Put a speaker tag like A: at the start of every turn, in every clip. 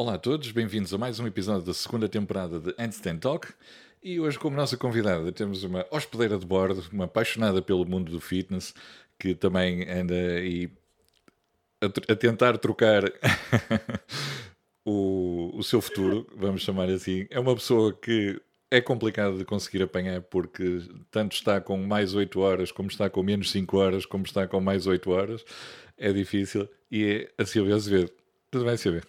A: Olá a todos, bem-vindos a mais um episódio da segunda temporada de Handstand Talk. E hoje, como nossa convidada, temos uma hospedeira de bordo, uma apaixonada pelo mundo do fitness, que também anda aí a, a tentar trocar o, o seu futuro, vamos chamar assim. É uma pessoa que é complicado de conseguir apanhar porque tanto está com mais 8 horas, como está com menos 5 horas, como está com mais 8 horas. É difícil. E é a Silvia Azevedo. Tudo bem, Silvia?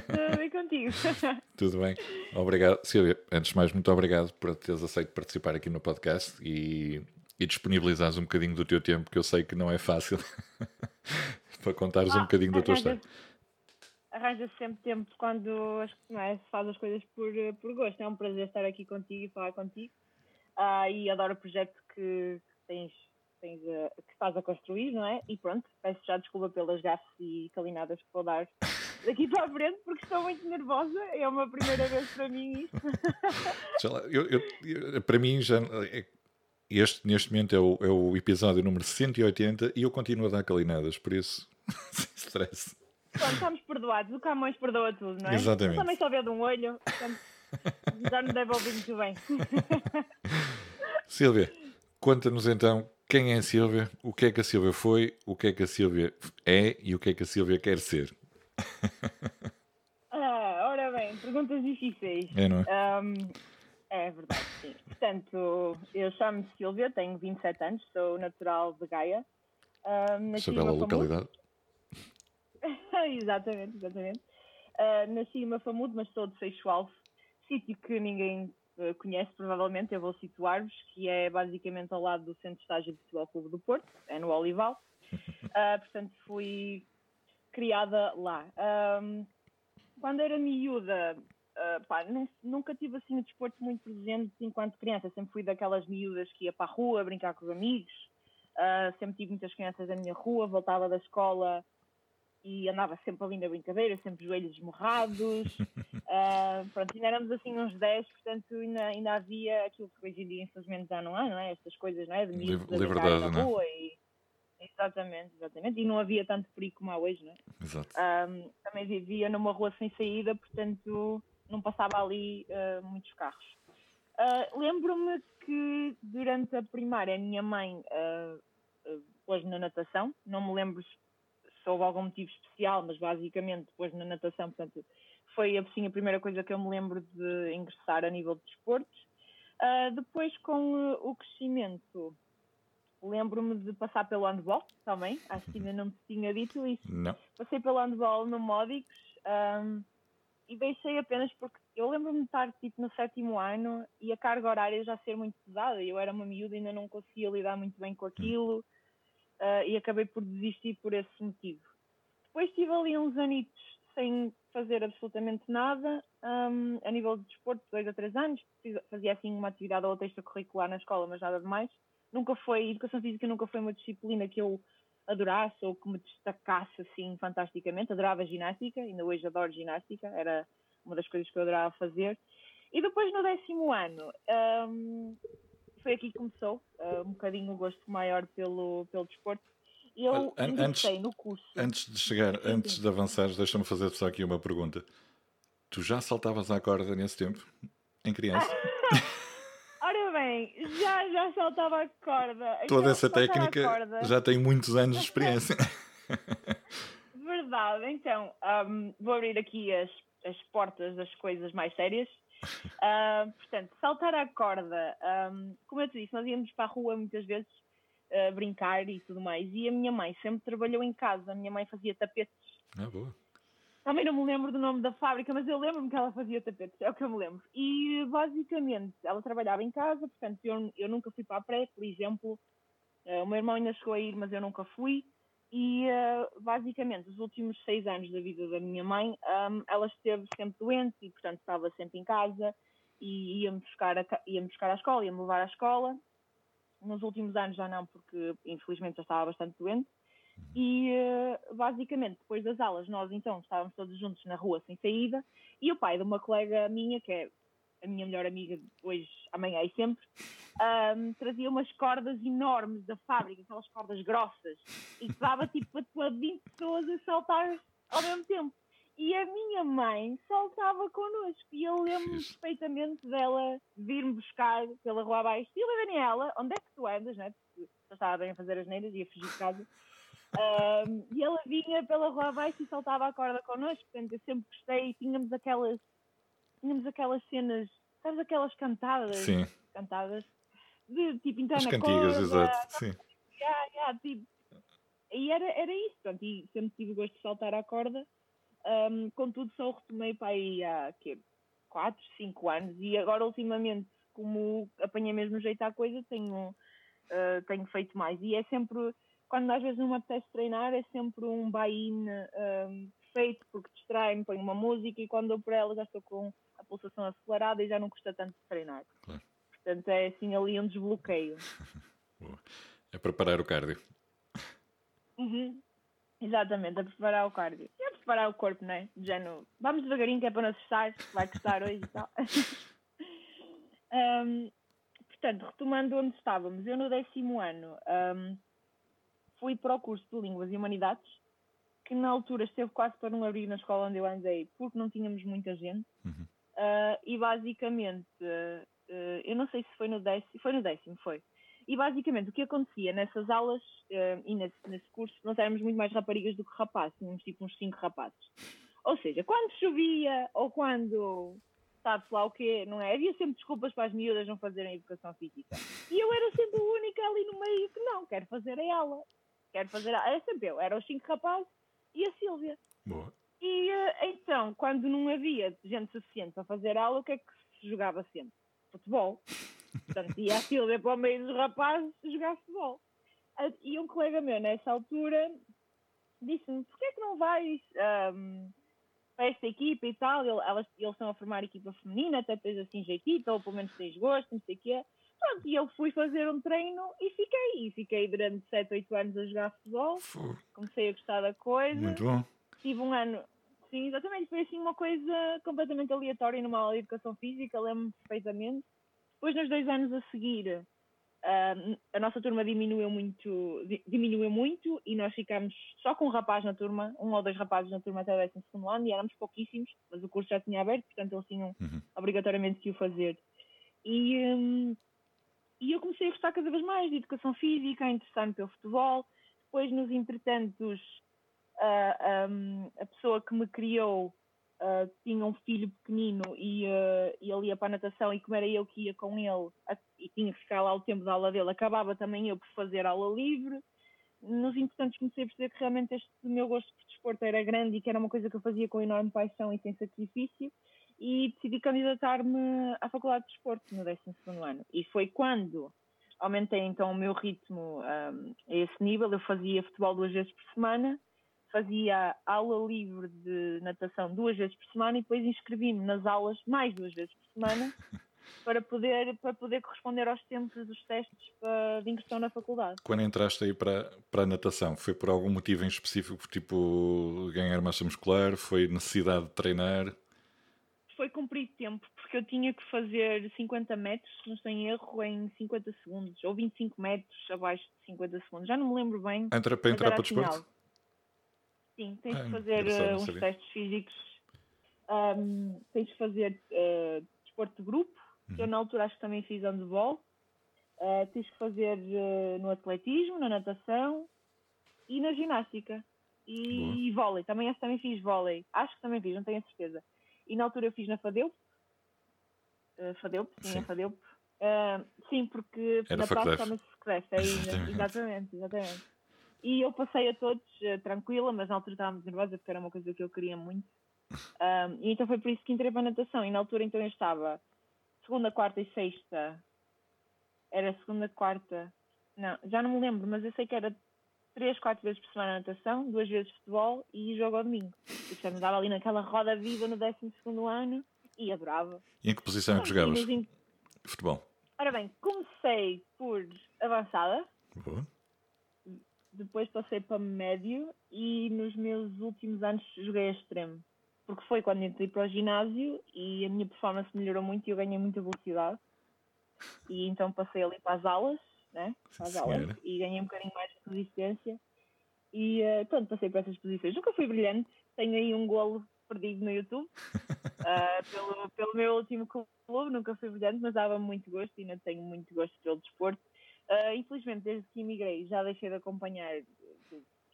B: Tudo bem contigo?
A: Tudo bem, obrigado. Silvia, antes de mais, muito obrigado por teres aceito participar aqui no podcast e, e disponibilizares um bocadinho do teu tempo, que eu sei que não é fácil, para contares ah, um bocadinho da tua história.
B: Arranja-se sempre tempo quando não é, faz as coisas por, por gosto. É um prazer estar aqui contigo e falar contigo. Uh, e adoro o projeto que, que tens tens a, que estás a construir, não é? E pronto, peço já desculpa pelas gafes e calinadas que vou dar daqui para a frente porque estou muito nervosa. É uma primeira vez para mim isto.
A: eu, eu, eu, para mim já é, este neste momento é o, é o episódio número 180 e eu continuo a dar calinadas, por isso sem stress.
B: Pronto, estamos perdoados. O Camões perdoa tudo, não é?
A: Exatamente.
B: Eu também só vê de um olho, portanto, já me deve ouvir muito bem.
A: Silvia, conta-nos então quem é a Silvia, o que é que a Silvia foi, o que é que a Silvia é e o que é que a Silvia quer ser.
B: ah, ora bem, perguntas difíceis.
A: É, não é?
B: Um, é verdade, sim. Portanto, eu chamo-me Silvia, tenho 27 anos, sou natural de Gaia.
A: Um, Essa bela localidade.
B: exatamente, exatamente. Uh, nasci em Mafamudo, mas sou de Seixo Alvo, sítio que ninguém uh, conhece provavelmente, eu vou situar-vos, que é basicamente ao lado do Centro de Estágio de Futebol Clube do Porto, é no Olival. Uh, portanto, fui criada lá. Um, quando era miúda, uh, pá, nunca tive assim o desporto muito presente enquanto criança. Sempre fui daquelas miúdas que ia para a rua brincar com os amigos. Uh, sempre tive muitas crianças na minha rua, voltava da escola e andava sempre ali na brincadeira, sempre joelhos esmorrados. uh, pronto, ainda éramos assim uns 10, portanto ainda, ainda havia aquilo que hoje em dia infelizmente já não há, não é? Estas coisas, não é? De miúdos
A: Liberdade,
B: na é? rua e Exatamente, exatamente. E não havia tanto perigo como há hoje, não é?
A: Exato.
B: Um, também vivia numa rua sem saída, portanto não passava ali uh, muitos carros. Uh, Lembro-me que durante a primária a minha mãe uh, pôs na natação, não me lembro se houve algum motivo especial, mas basicamente pôs na natação, portanto foi assim a primeira coisa que eu me lembro de ingressar a nível de desportos. depois com o crescimento Lembro-me de passar pelo handball também, acho que ainda não me tinha dito isso.
A: Não.
B: Passei pelo handball no Módicos um, e deixei apenas porque eu lembro-me de estar tipo, no sétimo ano e a carga horária já ser muito pesada. Eu era uma miúda e ainda não conseguia lidar muito bem com aquilo uh, e acabei por desistir por esse motivo. Depois tive ali uns anitos sem fazer absolutamente nada um, a nível de desporto, dois a três anos, fazia assim uma atividade ou outra extracurricular na escola, mas nada de mais nunca foi, educação física nunca foi uma disciplina que eu adorasse ou que me destacasse assim fantasticamente. Adorava ginástica, ainda hoje adoro ginástica, era uma das coisas que eu adorava fazer. E depois no décimo ano, um, foi aqui que começou uh, um bocadinho o gosto maior pelo, pelo desporto. Eu
A: An antes, no curso. Antes de chegar, antes de avançar, deixa-me fazer só aqui uma pergunta. Tu já saltavas à corda nesse tempo? Em criança?
B: bem, já, já saltava a corda.
A: Toda essa técnica já tem muitos anos de experiência.
B: Verdade, então um, vou abrir aqui as, as portas das coisas mais sérias. Uh, portanto, saltar a corda, um, como eu te disse, nós íamos para a rua muitas vezes uh, brincar e tudo mais. E a minha mãe sempre trabalhou em casa, a minha mãe fazia tapetes.
A: Ah, boa.
B: Também não me lembro do nome da fábrica, mas eu lembro-me que ela fazia tapetes, é o que eu me lembro. E basicamente ela trabalhava em casa, portanto eu, eu nunca fui para a pré, por exemplo. Uh, o meu irmão ainda chegou a ir, mas eu nunca fui. E uh, basicamente os últimos seis anos da vida da minha mãe, um, ela esteve sempre doente e portanto estava sempre em casa e ia-me buscar, ia buscar à escola, ia-me levar à escola. Nos últimos anos já não, porque infelizmente já estava bastante doente. E uh, basicamente, depois das aulas, nós então estávamos todos juntos na rua sem saída. E o pai de uma colega minha, que é a minha melhor amiga hoje, amanhã e sempre, um, trazia umas cordas enormes da fábrica, aquelas cordas grossas, e que dava tipo para 20 pessoas a saltar ao mesmo tempo. E a minha mãe saltava connosco e eu lembro-me perfeitamente dela vir-me buscar pela rua abaixo. E eu, Daniela, onde é que tu andas, né? Porque eu estava bem a fazer as neiras e ia fugir de casa. Um, e ela vinha pela rua abaixo e saltava a corda connosco, portanto eu sempre gostei e tínhamos aquelas, tínhamos aquelas cenas, sabes aquelas cantadas?
A: Sim.
B: Cantadas de tipo entrar
A: As
B: na
A: cantigas,
B: corda,
A: exato. Sim.
B: yeah, yeah, tipo, e era, era isso, pronto, e sempre tive o gosto de saltar à corda, um, contudo só o retomei para aí há quê? 4, 5 anos e agora ultimamente, como apanhei mesmo jeito à coisa, tenho, uh, tenho feito mais e é sempre, quando às vezes não me apetece treinar, é sempre um buy-in um, perfeito, porque distrai-me, ponho uma música e quando dou por ela já estou com a pulsação acelerada e já não custa tanto treinar.
A: Claro.
B: Portanto, é assim ali um desbloqueio.
A: Boa. É preparar o cardio.
B: Uhum. Exatamente, a preparar o cardio. E a preparar o corpo, não é? De género, vamos devagarinho que é para não assustar, vai custar hoje e tal. um, portanto, retomando onde estávamos, eu no décimo ano um, fui para o curso de Línguas e Humanidades, que na altura esteve quase para não abrir na escola onde eu andei, porque não tínhamos muita gente.
A: Uhum.
B: Uh, e basicamente, uh, eu não sei se foi no décimo, foi no décimo, foi. E basicamente o que acontecia nessas aulas uh, e nesse, nesse, curso, nós éramos muito mais raparigas do que rapazes, tínhamos tipo uns 5 rapazes. Ou seja, quando chovia ou quando sabe-se lá o quê, não é? Havia sempre desculpas para as miúdas não fazerem educação física. E eu era sempre a única ali no meio que não, quero fazer a aula. Quero fazer a... Era sempre eu, eram os 5 rapazes e a Sílvia.
A: Boa.
B: E uh, então, quando não havia gente suficiente para fazer aula, o que é que se jogava sempre? Futebol. Portanto, ia a Silvia para o meio dos rapazes jogar futebol. E um colega meu, nessa altura, disse-me: porquê é que não vais um, para esta equipa e tal? Eles, eles estão a formar equipa feminina, até tens assim jeitito, ou pelo menos tens gosto, não sei o quê. Pronto, e eu fui fazer um treino e fiquei. E fiquei durante 7, 8 anos a jogar futebol.
A: Fu-
B: Comecei a gostar da coisa.
A: Muito bom.
B: Tive um ano. Sim, exatamente. Foi assim uma coisa completamente aleatória numa aula de educação física, lembro-me perfeitamente. Depois, nos dois anos a seguir, a nossa turma diminuiu muito, di- diminuiu muito e nós ficámos só com um rapaz na turma, um ou dois rapazes na turma até o 12 segundo ano e éramos pouquíssimos, mas o curso já tinha aberto, portanto eles tinham
A: Uhum.
B: obrigatoriamente que o fazer. E, hum, e eu comecei a gostar cada vez mais de educação física, a interessar-me pelo futebol. Depois, nos entretantos, a, pessoa que me criou tinha um filho pequenino e, ah, e ele ia para a natação e como era eu que ia com ele a- e tinha que ficar lá o tempo da aula dele, acabava também eu por fazer aula livre. Nos entretantos comecei a perceber que realmente este meu gosto por desporto era grande e que era uma coisa que eu fazia com enorme paixão e sem sacrifício e decidi candidatar-me à Faculdade de Desporto no 12 ano. E foi quando aumentei então o meu ritmo ahm, a esse nível. Eu fazia futebol duas vezes por semana, fazia aula livre de natação duas vezes por semana e depois inscrevi-me nas aulas mais duas vezes por semana para poder, para poder corresponder aos tempos dos testes para- de ingressão na faculdade.
A: Quando entraste aí para, para a natação, foi por algum motivo em específico, tipo ganhar massa muscular? Foi necessidade de treinar?
B: Foi cumprir tempo, porque eu tinha que fazer 50 metros, se não estou em erro, em 50 segundos, ou 25 metros abaixo de 50 segundos. Já não me lembro bem.
A: Entra, para entrar para o desporto?
B: Sim, tens
A: Ah,
B: de fazer
A: engraçado,
B: eh, uns
A: sabia.
B: testes físicos. Ahm, tens de fazer eh, desporto de grupo, que
A: Uhum.
B: eu na altura acho que também fiz handball. Ah, tens que fazer eh, no atletismo, na natação e na ginástica. E, vôlei, também, também fiz vôlei. Acho que também fiz, não tenho a certeza. E na altura eu fiz na Fadeup. Uh, Fadeup, sim,
A: Sim.
B: a Fadeup. Ah, sim, porque
A: Era
B: na praça chama-se Secref.
A: Exatamente.
B: Exatamente, exatamente. E eu passei a todos eh, tranquila, mas na altura estava muito nervosa porque era uma coisa que eu queria muito. Ahm, e então foi por isso que entrei para a natação. E na altura então eu estava segunda, quarta e sexta. Era segunda, quarta. Não, já não me lembro, mas eu sei que era três, quatro vezes por semana natação, duas vezes futebol e jogo ao domingo. E portanto andava ali naquela roda viva no 12 segundo ano e adorava.
A: E em que posição é que jogavas?
B: e in-
A: Futebol.
B: Ora bem, comecei por avançada,
A: Boa.
B: depois passei para médio e nos meus últimos anos joguei a extremo. Porque foi quando entrei para o ginásio e a minha performance melhorou muito e eu ganhei muita velocidade. E então passei ali para as aulas, né? Para as aulas e ganhei um bocadinho mais resistência. E eh, pronto, passei para essas posições. Nunca fui brilhante, tenho aí um golo perdido no YouTube. uh, pelo, pelo meu último clube, nunca fui brilhante, mas dava muito gosto e ainda tenho muito gosto pelo desporto. Uh, infelizmente, desde que emigrei, já deixei de acompanhar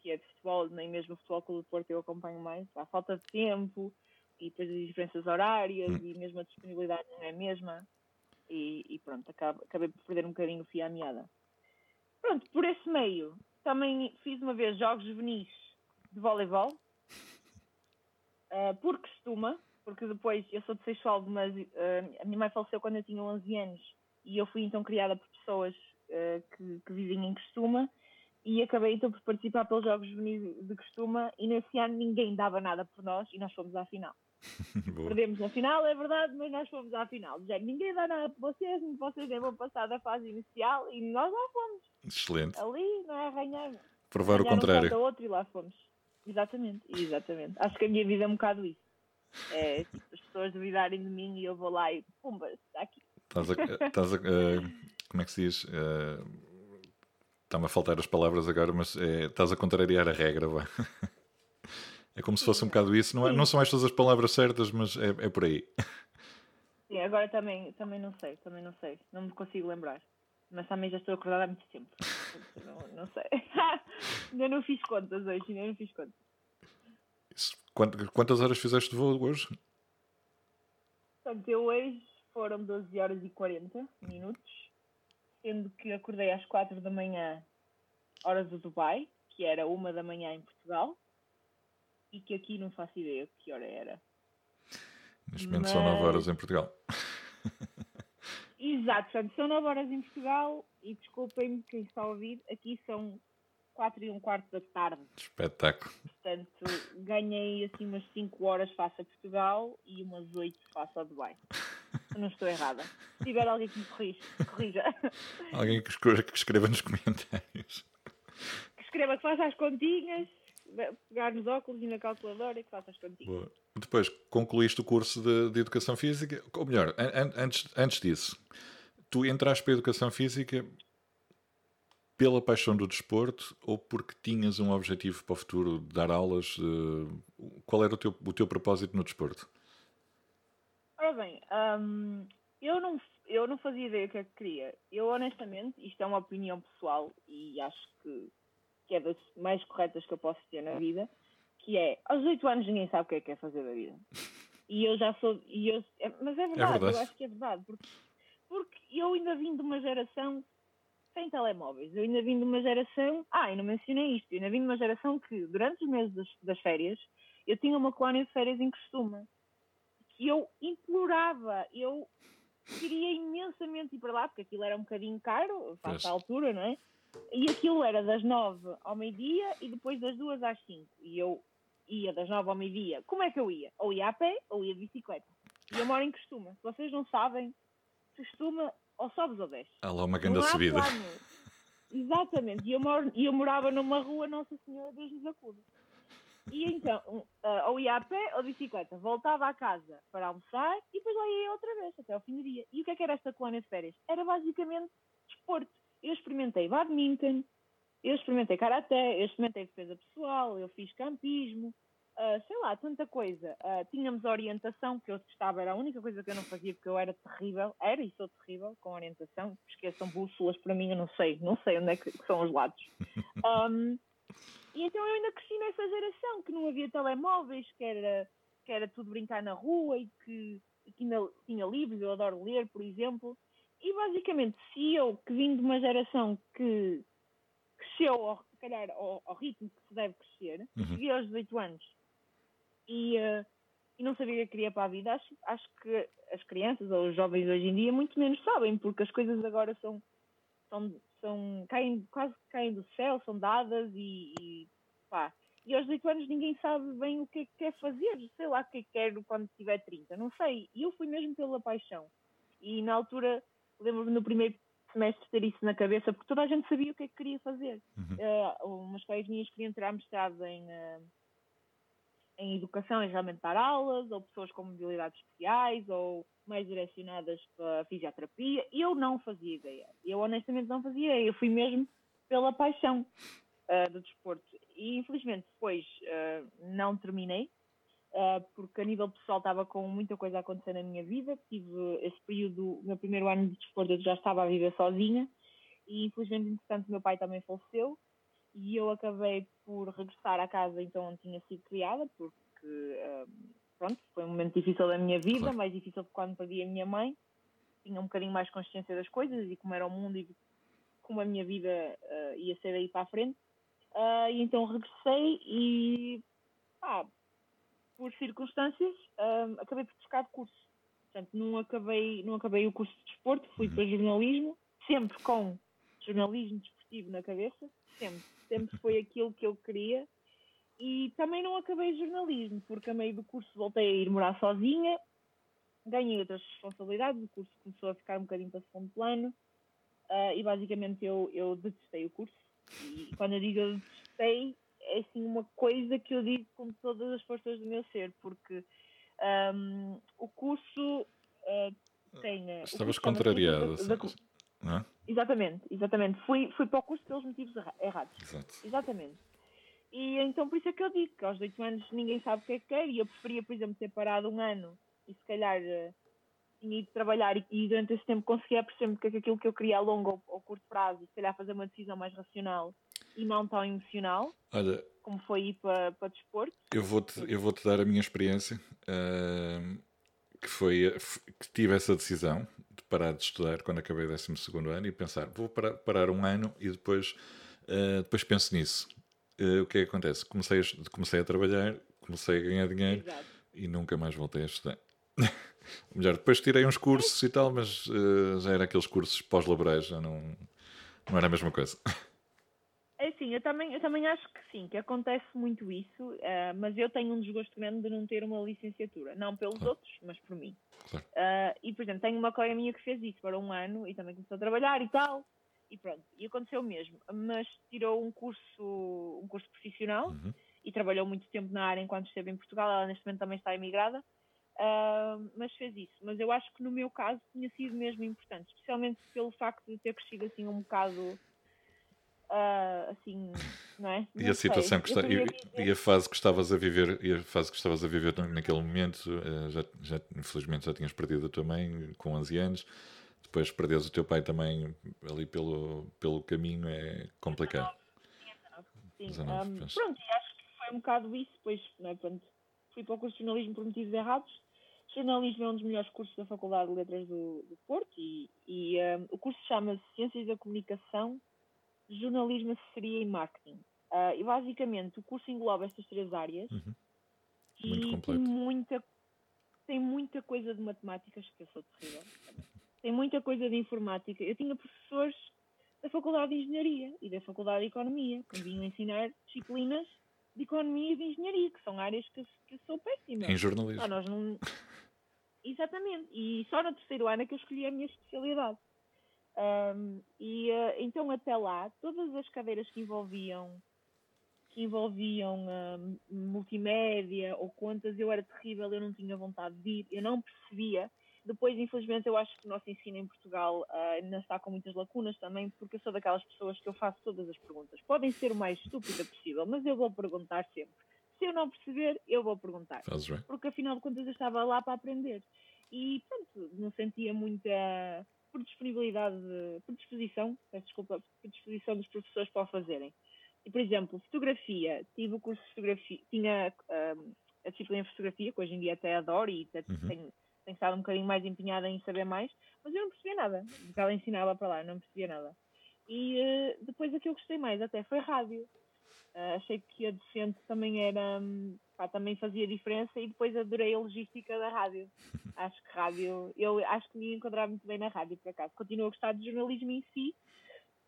B: que é de futebol, nem mesmo o futebol Clube do Porto eu acompanho mais. Há falta de tempo e depois as diferenças horárias hum. e mesmo a disponibilidade não é a mesma. E, e pronto, acabei, acabei por perder um bocadinho o fio à meada. Pronto, por esse meio, também fiz uma vez jogos juvenis de voleibol, uh, por costuma, porque depois eu sou de Seixualdo, mas uh, a minha mãe faleceu quando eu tinha 11 anos e eu fui então criada por pessoas uh, que, que vivem em Costuma e acabei então por participar pelos Jogos Juvenis de Costuma e nesse ano ninguém dava nada por nós e nós fomos à final. Perdemos na final, é verdade, mas nós fomos à final. Já ninguém dá nada por vocês, vocês nem vão passar da fase inicial e nós lá fomos.
A: Excelente.
B: Ali, não é arranhar.
A: Provar o contrário.
B: Um outro e lá fomos. Exatamente, exatamente. Acho que a minha vida é um bocado isso. É tipo, as pessoas duvidarem de mim e eu vou lá e pumba, está aqui.
A: Estás a, estás a uh, como é que se diz? Uh, Está-me a faltar as palavras agora, mas é, estás a contrariar a regra, vá. É como se fosse um bocado isso. Não, é, não são estas as palavras certas, mas é, é por aí.
B: Sim, agora também, também não sei, também não sei. Não me consigo lembrar. Mas também já estou acordada há muito tempo. Não, não sei. ainda não fiz contas hoje, ainda não fiz contas.
A: Isso. Quantas horas fizeste de voo hoje?
B: Portanto, eu hoje foram 12 horas e 40 minutos, sendo que acordei às 4 da manhã, horas do Dubai, que era uma da manhã em Portugal, e que aqui não faço ideia que hora era.
A: Neste momento Mas... são 9 horas em Portugal.
B: Exato, portanto, são 9 horas em Portugal e desculpem-me quem está a ouvir, aqui são 4 e um quarto da tarde.
A: Espetáculo.
B: Portanto, ganhei assim umas 5 horas face a Portugal e umas 8 face ao Dubai. não estou errada. Se tiver alguém que me corrija. corrija.
A: Alguém que escreva, que escreva nos comentários.
B: Que escreva, que faça as continhas pegar nos óculos e na calculadora e que faças contigo. Boa.
A: Depois, concluíste o curso de, de Educação Física, ou melhor, an antes, antes disso, tu entraste para a Educação Física pela paixão do desporto ou porque tinhas um objetivo para o futuro, de dar aulas? Uh, qual era o teu, o teu propósito no desporto?
B: Ora bem, um, eu, não, eu não fazia ideia o que é que queria. Eu, honestamente, isto é uma opinião pessoal e acho que que é das mais corretas que eu posso ter na vida, que é aos 8 anos ninguém sabe o que é que é fazer da vida. E eu já sou. E eu, é, mas é verdade, é verdade, eu acho que é verdade, porque, porque eu ainda vim de uma geração sem telemóveis, eu ainda vim de uma geração. Ah, e não mencionei isto, eu ainda vim de uma geração que durante os meses das, das férias eu tinha uma colónia de férias em costume que eu implorava, eu queria imensamente ir para lá, porque aquilo era um bocadinho caro, à altura, não é? E aquilo era das nove ao meio-dia e depois das duas às cinco. E eu ia das nove ao meio-dia. Como é que eu ia? Ou ia a pé ou ia de bicicleta. E eu moro em Costuma. Se vocês não sabem, Costuma ou sobes ou desces.
A: Há lá uma grande subida.
B: Exatamente. E eu, moro, eu morava numa rua Nossa Senhora Deus nos acuda. E então, uh, ou ia a pé ou de bicicleta. Voltava à casa para almoçar e depois lá ia outra vez, até ao fim do dia. E o que é que era esta colónia de férias? Era basicamente desporto eu experimentei badminton, eu experimentei karaté, eu experimentei defesa pessoal, eu fiz campismo, uh, sei lá, tanta coisa. Uh, tínhamos orientação, que eu estava, era a única coisa que eu não fazia, porque eu era terrível, era e sou terrível com orientação. Esqueçam bússolas para mim, eu não sei, não sei onde é que são os lados. Um, e então eu ainda cresci nessa geração, que não havia telemóveis, que era, que era tudo brincar na rua e que, que ainda tinha livros, eu adoro ler, por exemplo. E basicamente, se eu, que vim de uma geração que cresceu, ao, se calhar, ao, ao ritmo que se deve crescer, uhum. cheguei aos 18 anos e, uh, e não sabia o que queria para a vida, acho, acho que as crianças ou os jovens hoje em dia muito menos sabem, porque as coisas agora são, são, são caem, quase caem do céu, são dadas e, e pá. E aos 18 anos ninguém sabe bem o que é que quer fazer, sei lá o que é que quero quando tiver 30, não sei. E eu fui mesmo pela paixão. E na altura lembro-me no primeiro semestre ter isso na cabeça, porque toda a gente sabia o que é que queria fazer. Uhum. Uh, umas colegas minhas queriam tirar mestrado em, uh, em educação e realmente dar aulas, ou pessoas com mobilidades especiais, ou mais direcionadas para fisioterapia. Eu não fazia ideia. Eu honestamente não fazia ideia. Eu fui mesmo pela paixão uh, do desporto. E infelizmente depois não terminei. Uh, porque a nível pessoal estava com muita coisa a acontecer na minha vida. Tive esse período, o meu primeiro ano de desporto, eu já estava a viver sozinha e infelizmente, entretanto, meu pai também faleceu e eu acabei por regressar à casa então onde tinha sido criada, porque uh, pronto, foi um momento difícil da minha vida, claro. mais difícil quando perdi a minha mãe. Tinha um bocadinho mais consciência das coisas e como era o mundo e como a minha vida uh, ia ser daí para a frente. E então regressei e, ah, por circunstâncias, uh, acabei por buscar de curso. Portanto, não acabei, não acabei o curso de desporto, fui uhum. para jornalismo, sempre com jornalismo desportivo na cabeça, sempre. Sempre foi aquilo que eu queria. E também não acabei jornalismo, porque a meio do curso voltei a ir morar sozinha, ganhei outras responsabilidades, o curso começou a ficar um bocadinho para segundo plano uh, e basicamente eu, eu detestei o curso. E quando eu digo eu detestei, é assim uma coisa que eu digo com todas as forças do meu ser, porque um, o curso uh, tem.
A: Uh, Estavas contrariada.
B: Da, Exatamente, exatamente. Fui, fui para o curso pelos motivos errados.
A: Exato.
B: Exatamente. E então por isso é que eu digo que aos 8 anos ninguém sabe o que é que quer e eu preferia, por exemplo, ter parado um ano e se calhar uh, tinha ido trabalhar e, e, durante esse tempo conseguia perceber que é aquilo que eu queria a longo ou, ou curto prazo e se calhar fazer uma decisão mais racional e não tão emocional,
A: Olha,
B: como foi ir para, para desporto.
A: Eu vou-te eu vou -te dar a minha experiência, uh, que foi que tive essa decisão de parar de estudar quando acabei o 12 ano e pensar, vou parar, parar um ano e depois, uh, depois penso nisso. Uh, o que é que acontece? Comecei a, comecei a trabalhar, comecei a ganhar dinheiro
B: Exato.
A: e nunca mais voltei a estudar. Melhor, depois tirei uns cursos e tal, mas uh, já era aqueles cursos pós-laborais, já não, não era a mesma coisa.
B: Assim, eu também, eu também acho que sim, que acontece muito isso, uh, mas eu tenho um desgosto grande de não ter uma licenciatura. Não pelos claro. outros, mas por mim.
A: Claro.
B: Uh, e, por exemplo, tenho uma colega minha que fez isso para um ano e também começou a trabalhar e tal. E pronto, e aconteceu mesmo. Mas tirou um curso, um curso profissional
A: uhum.
B: e trabalhou muito tempo na área enquanto esteve em Portugal. Ela neste momento também está emigrada. Uh, mas fez isso. Mas eu acho que no meu caso tinha sido mesmo importante, especialmente pelo facto de ter crescido assim um bocado uh, assim, não é? Não
A: e a situação que está, e, e, a fase que estavas a viver, e a fase que estavas a viver naquele momento, uh, já, já, infelizmente já tinhas perdido a tua mãe com 11 anos, depois perderes o teu pai também ali pelo, pelo caminho é complicado.
B: Sim, 19, um, pronto, e acho que foi um bocado isso, pois, não é? Pronto, fui para o curso de jornalismo por motivos errados. Jornalismo é um dos melhores cursos da Faculdade de Letras do, do Porto e, e um, o curso chama-se Ciências da Comunicação jornalismo, assessoria e marketing. Uh, e basicamente o curso engloba estas três áreas
A: uhum.
B: e tem muita, tem muita coisa de matemáticas que eu sou terrível. Tem muita coisa de informática. Eu tinha professores da Faculdade de Engenharia e da Faculdade de Economia que vinham ensinar disciplinas de Economia e de Engenharia, que são áreas que, que eu sou péssima.
A: Em jornalismo.
B: nós não... Exatamente. E só no terceiro ano é que eu escolhi a minha especialidade. Um, e uh, então até lá, todas as cadeiras que envolviam que envolviam uh, multimédia ou contas, eu era terrível, eu não tinha vontade de ir, eu não percebia. Depois, infelizmente, eu acho que o nosso ensino em Portugal uh, ainda está com muitas lacunas também, porque eu sou daquelas pessoas que eu faço todas as perguntas. Podem ser o mais estúpida possível, mas eu vou perguntar sempre. Se eu não perceber, eu vou perguntar. Porque afinal de contas eu estava lá para aprender. E pronto, não sentia muita por disponibilidade, por disposição, peço desculpa, por disposição dos professores para o fazerem. E, por exemplo, fotografia, tive o curso de fotografia, tinha um, a disciplina de fotografia, que hoje em dia até adoro e até uhum. tenho, tenho estado um bocadinho mais empenhada em saber mais, mas eu não percebia nada do que ela ensinava para lá, não percebia nada. E uh, depois aquilo que gostei mais até foi rádio. Uh, achei que a docente também era, um, pá, também fazia diferença e depois adorei a logística da rádio. acho que rádio, eu acho que me encontrava muito bem na rádio, por acaso. Continuo a gostar de jornalismo em si,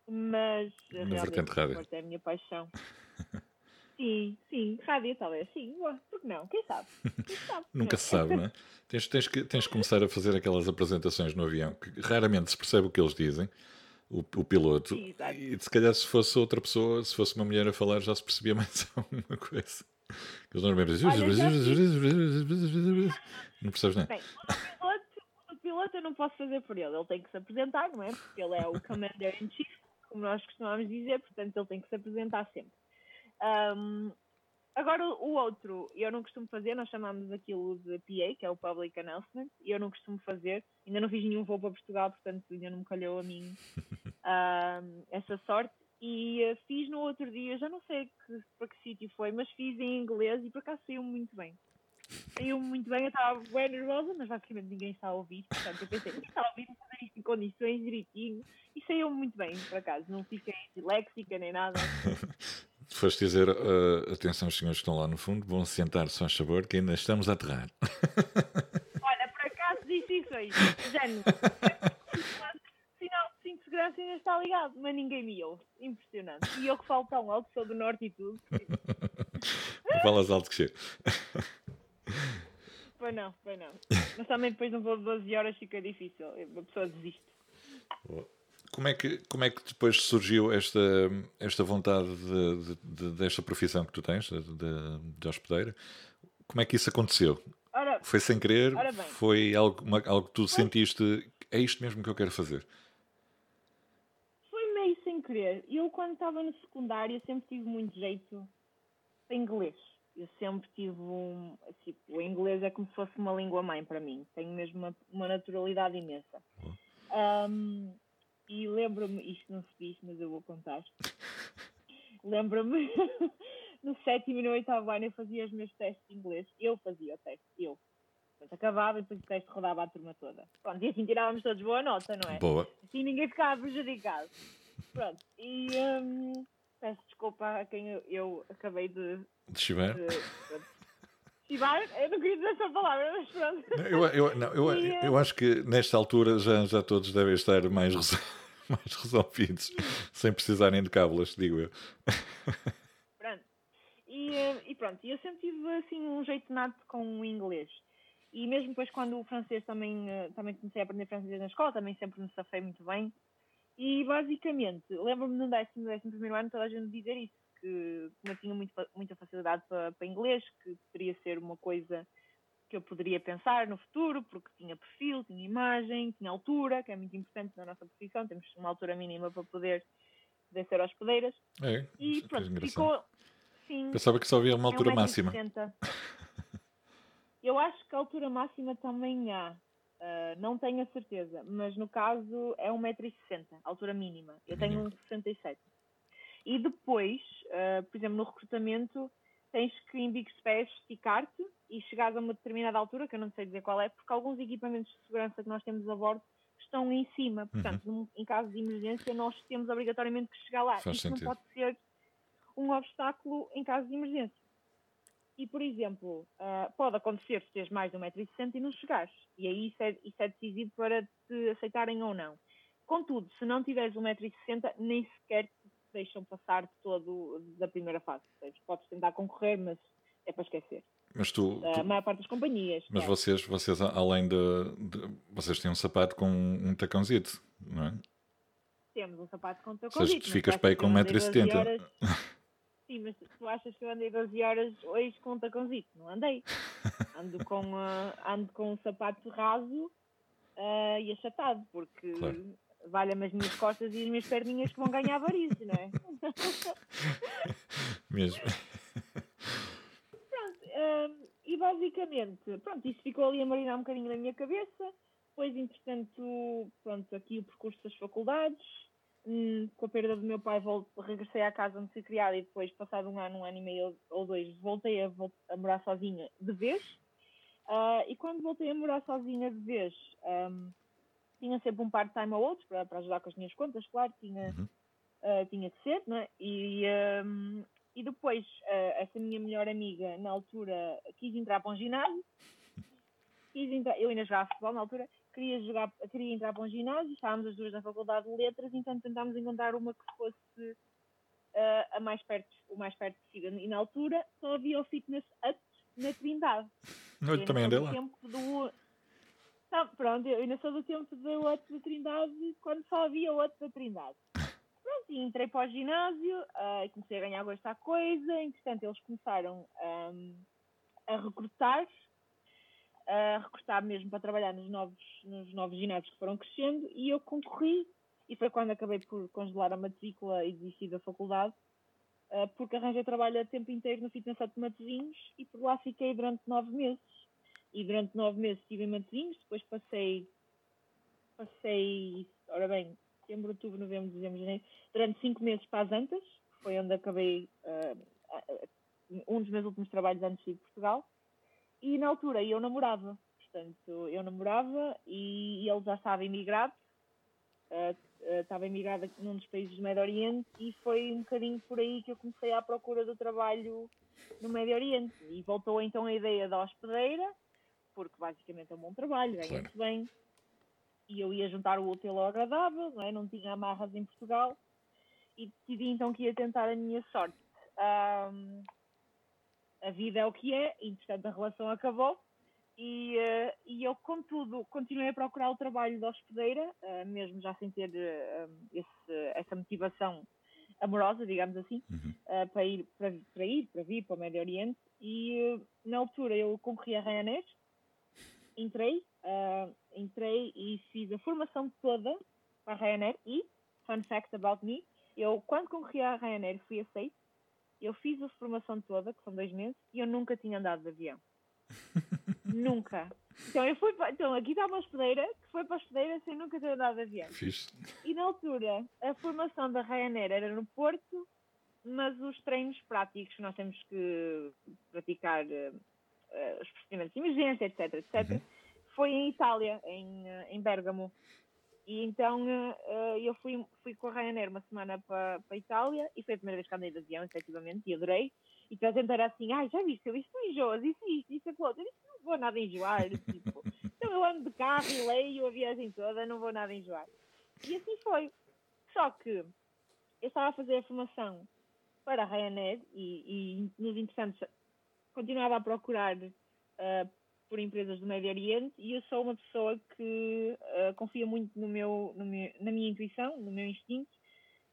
B: mas
A: na vertente rádio.
B: é a minha paixão. Sim, sim, rádio talvez, sim, porque não? Quem sabe? Quem sabe?
A: Nunca se sabe, não é? Tens, tens, que, tens que começar a fazer aquelas apresentações no avião que raramente se percebe o que eles dizem, o, o piloto,
B: Exato.
A: e se calhar se fosse outra pessoa, se fosse uma mulher a falar, já se percebia mais alguma coisa. Eles normalmente dizem. Não percebes nada.
B: Bem, o piloto, o piloto eu não posso fazer por ele. Ele tem que se apresentar, não é? Porque ele é o Commander in Chief, como nós costumamos dizer, portanto ele tem que se apresentar sempre. Um, Agora o outro, eu não costumo fazer, nós chamamos aquilo de PA, que é o Public Announcement, e eu não costumo fazer, ainda não fiz nenhum voo para Portugal, portanto ainda não me calhou a mim uh, essa sorte. E uh, fiz no outro dia, já não sei que, para que sítio foi, mas fiz em inglês e por acaso saiu muito bem. Saiu muito bem, eu estava bem nervosa, mas basicamente ninguém está a ouvir, portanto eu pensei, está a ouvir, vou fazer isto em condições direitinho, e saiu muito bem, por acaso, não fiquei disléxica nem nada.
A: Foste dizer, uh, atenção, os senhores que estão lá no fundo, vão sentar-se, a favor, que ainda estamos a aterrar.
B: Olha, por acaso disse isso aí, género. Sinal de cinto de segurança ainda está ligado, mas ninguém me ouve. Impressionante. E eu que falo tão alto, sou do norte e tudo.
A: Falas alto que chega.
B: Pois não, pois não. Mas também depois não vou de 12 horas fica difícil. A pessoa desiste.
A: Boa. Como é que, como é que depois surgiu esta, esta vontade de, de, de, desta profissão que tu tens, de, de, hospedeira? Como é que isso aconteceu?
B: Ora,
A: foi sem querer? Foi algo, uma, algo que tu foi, sentiste, é isto mesmo que eu quero fazer?
B: Foi meio sem querer. Eu, quando estava no secundário, sempre tive muito jeito para inglês. Eu sempre tive um. Tipo, o inglês é como se fosse uma língua-mãe para mim. Tenho mesmo uma, uma naturalidade imensa. Um, e lembro-me, isto não se diz, mas eu vou contar. lembro-me, no sétimo e no oitavo ano eu fazia os meus testes de inglês. Eu fazia o teste, eu. Portanto, acabava e depois o teste rodava a turma toda. Pronto, e assim tirávamos todos boa nota, não é?
A: Boa.
B: Assim ninguém ficava prejudicado. Pronto, e um, peço desculpa a quem eu, eu acabei de.
A: De chivar?
B: Chivar? Eu não queria dizer essa palavra, mas pronto.
A: Eu, eu, não, eu, e, eu acho que nesta altura já, já todos devem estar mais, mais resolvidos, sem precisarem de cábulas, digo eu.
B: Pronto. E, eh, e pronto, eu sempre tive assim um jeito nato com o inglês. E mesmo depois quando o francês também, eh, também comecei a aprender francês na escola, também sempre me safei muito bem. E basicamente, lembro-me no décimo, décimo primeiro ano toda a gente dizer isso que eu tinha muito, muita facilidade para, para inglês, que poderia ser uma coisa que eu poderia pensar no futuro, porque tinha perfil, tinha imagem, tinha altura, que é muito importante na nossa profissão, temos uma altura mínima para poder, poder ser hospedeiras.
A: É,
B: e
A: é
B: pronto, ficou. Sim,
A: Pensava que só havia uma altura é máxima.
B: eu acho que a altura máxima também há. Uh, não tenho a certeza, mas no caso é 1,60m, altura mínima. Eu tenho 1,67m. E depois, uh, por exemplo, no recrutamento, tens que em Big Space esticar-te e chegares a uma determinada altura, que eu não sei dizer qual é, porque alguns equipamentos de segurança que nós temos a bordo estão em cima. Uhum. Portanto, uhum. em caso de emergência, nós temos obrigatoriamente que chegar lá.
A: Faz
B: Isso
A: sentido.
B: não pode ser um obstáculo em caso de emergência. E, por exemplo, uh, pode acontecer se tens mais de 1,60m e não chegares. E aí isso é, isso é decisivo para te aceitarem ou não. Contudo, se não tiveres 1,60m, nem sequer deixam passar de todo da primeira fase. Seja, podes tentar concorrer, mas é para esquecer.
A: Mas tu,
B: tu... A maior parte das companhias.
A: Mas
B: é.
A: vocês, vocês, além de, de, Vocês têm um sapato com um tacãozito, não é?
B: Temos um sapato com um tacãozito.
A: Ou seja, tu ficas para aí com 1,70m.
B: Horas... Sim, mas tu achas que eu andei 12 horas hoje com um tacãozito? Não andei. Ando com, uh, ando com um sapato raso uh, e achatado, porque claro valha-me as minhas costas e as minhas perninhas que vão ganhar varizes, não é?
A: Mesmo.
B: Pronto, um, e basicamente, pronto, isso ficou ali a marinar um bocadinho na minha cabeça. Depois, entretanto, pronto, aqui o percurso das faculdades. Hum, com a perda do meu pai, volto, regressei à casa onde fui criada e depois, passado um ano, um ano e meio ou dois, voltei a, a morar sozinha de vez. Uh, e quando voltei a morar sozinha de vez, um, tinha sempre um part-time ou outro para, para ajudar com as minhas contas, claro, tinha, uhum. uh, tinha de ser, não é? E, um, e depois, uh, essa minha melhor amiga, na altura, quis entrar para um ginásio, quis entrar, eu ainda jogava futebol na altura, queria, jogar, queria entrar para um ginásio, estávamos as duas na Faculdade de Letras, então tentámos encontrar uma que fosse uh, a mais perto, o mais perto possível. E na altura só havia o Fitness Hut na Trindade.
A: Eu também andei lá.
B: Tempo do, Tá, pronto, eu ainda sou do tempo do outro da Trindade, quando só havia outro da Trindade. Pronto, e entrei para o ginásio uh, e comecei a ganhar gosto à coisa. Entretanto, eles começaram um, a recrutar, a recrutar mesmo para trabalhar nos novos, nos novos ginásios que foram crescendo e eu concorri. E foi quando acabei por congelar a matrícula e desistir da faculdade. uh, porque arranjei trabalho a tempo inteiro no Fitness Hut de Matosinhos e por lá fiquei durante nove meses. E durante nove meses estive em Matosinhos, depois passei, passei, ora bem, setembro, outubro, novembro, dezembro, janeiro, durante cinco meses para as Antas, foi onde acabei uh, um dos meus últimos trabalhos antes de ir Portugal. E na altura eu namorava, portanto, eu namorava e, e ele já estava imigrado, uh, uh, estava imigrado num dos países do Médio Oriente e foi um bocadinho por aí que eu comecei à procura do trabalho no Médio Oriente. E voltou então a ideia da hospedeira, porque basicamente é um bom trabalho, ganha-se claro. bem, e eu ia juntar o útil ao agradável, não, é? não tinha amarras em Portugal, e decidi então que ia tentar a minha sorte. Um, a vida é o que é, e portanto a relação acabou. E, uh, e eu, contudo, continuei a procurar o trabalho de hospedeira, uh, mesmo já sem ter uh, esse, essa motivação amorosa, digamos assim, uhum. para, ir, para, para ir, para vir para o Médio Oriente. E na altura eu concorri a Ryanair, entrei, entrei e fiz a formação toda para a Ryanair. E, fun fact about me, eu quando concorri à Ryanair fui aceito eu fiz a formação toda, que são dois meses, e eu nunca tinha andado de avião. nunca. Então, eu fui para, então aqui está uma hospedeira que foi para a hospedeira sem nunca ter andado de avião.
A: Fiz.
B: E na altura, a formação da Ryanair era no Porto, mas os treinos práticos que nós temos que praticar uh, os procedimentos de emergência, etc, etc, uhum. foi em Itália, em, uh, em Bergamo. E então uh, eu fui, fui com a Ryanair uma semana para a Itália e foi a primeira vez que andei de avião, efetivamente, e adorei. E toda a gente era assim, ah, já viste, eu isto não enjoas, isso, isso, isso, aquilo outro. Eu disse, não vou nada enjoar. tipo, então eu ando de carro e leio a viagem toda, não vou nada enjoar. E assim foi. Só que eu estava a fazer a formação para a Ryanair e, e nos interessantes continuava a procurar uh, por empresas do Médio Oriente e eu sou uma pessoa que uh, confia muito no meu, no meu, na minha intuição, no meu instinto.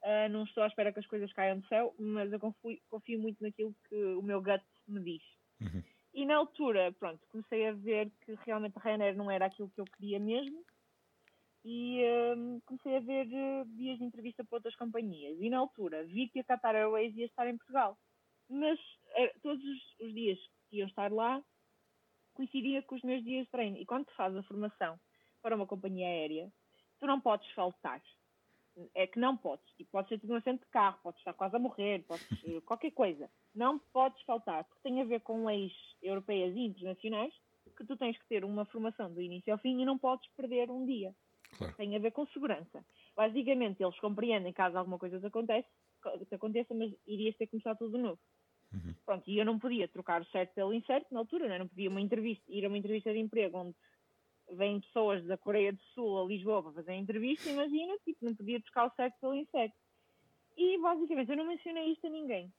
B: Uh, não estou à espera que as coisas caiam do céu, mas eu confio, confio muito naquilo que o meu gut me diz. Uhum. E na altura, pronto, comecei a ver que realmente a Ryanair não era aquilo que eu queria mesmo e uh, comecei a ver dias de entrevista para outras companhias. E na altura vi que a Qatar Airways ia estar em Portugal. Mas todos os, dias que iam estar lá coincidia com os meus dias de treino. E quando tu fazes a formação para uma companhia aérea, tu não podes faltar. É que não podes. E podes ser um acidente de carro, podes estar quase a morrer, podes eh, qualquer coisa. Não podes faltar, porque tem a ver com leis europeias e internacionais que tu tens que ter uma formação do início ao fim e não podes perder um dia. Claro. Tem a ver com segurança. Basicamente, eles compreendem caso alguma coisa te aconteça, te aconteça mas irias ter que começar tudo de novo. Uhum. Pronto, e eu não podia trocar o certo pelo incerto na altura, não, é? não podia uma entrevista, ir a uma entrevista de emprego onde vêm pessoas da Coreia do Sul a Lisboa para fazer a entrevista, imagina, tipo, não podia trocar o certo pelo incerto. E basicamente eu não mencionei isto a ninguém.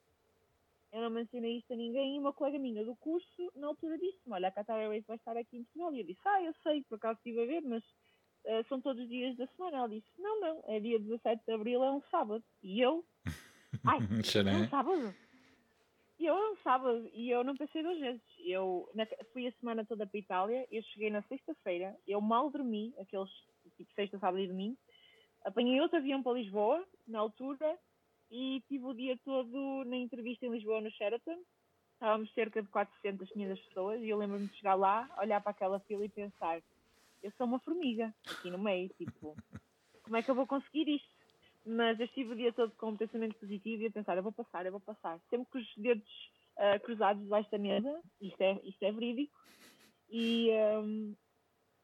B: Eu não mencionei isto a ninguém e uma colega minha do curso na altura disse-me, olha, a Qatar Airways vai estar aqui em Portugal. E eu disse, ah, eu sei, por acaso estive a ver, mas uh, são todos os dias da semana. Ela disse, não, não, é dia 17 de Abril, é um sábado. E eu, ai, é um sábado? E eu sábado e eu não pensei duas vezes. Eu na, fui a semana toda para a Itália, eu cheguei na sexta-feira, eu mal dormi, aqueles tipo sexta, sábado e domingo. Apanhei outro avião para Lisboa, na altura, e tive o dia todo na entrevista em Lisboa, no Sheraton. Estávamos cerca de 400, 500 pessoas e eu lembro-me de chegar lá, olhar para aquela fila e pensar: eu sou uma formiga aqui no meio, tipo, como é que eu vou conseguir isto? Mas eu estive o dia todo com um pensamento positivo e a pensar, eu vou passar, eu vou passar. Sempre com os dedos uh, cruzados debaixo da mesa, isto é, isto é verídico, e, um,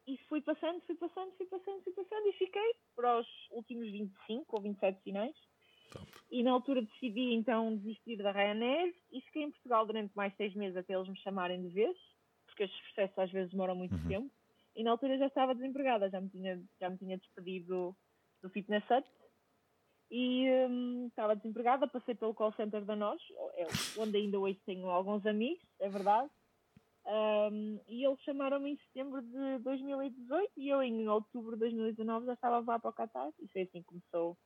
B: e fui passando, fui passando, fui passando, fui passando, e fiquei para os últimos 25 ou 27 finais. Top. E na altura decidi então desistir da Ryanair e fiquei em Portugal durante mais seis meses até eles me chamarem de vez, porque estes processos às vezes demoram muito uhum. tempo. E na altura já estava desempregada, já me tinha, já me tinha despedido do Fitness Hut e um, estava desempregada, passei pelo call center da nós, é onde ainda hoje tenho alguns amigos, é verdade. Um, e eles chamaram-me em setembro de 2018 e eu em outubro de 2019 já estava lá para o Qatar e foi assim que começou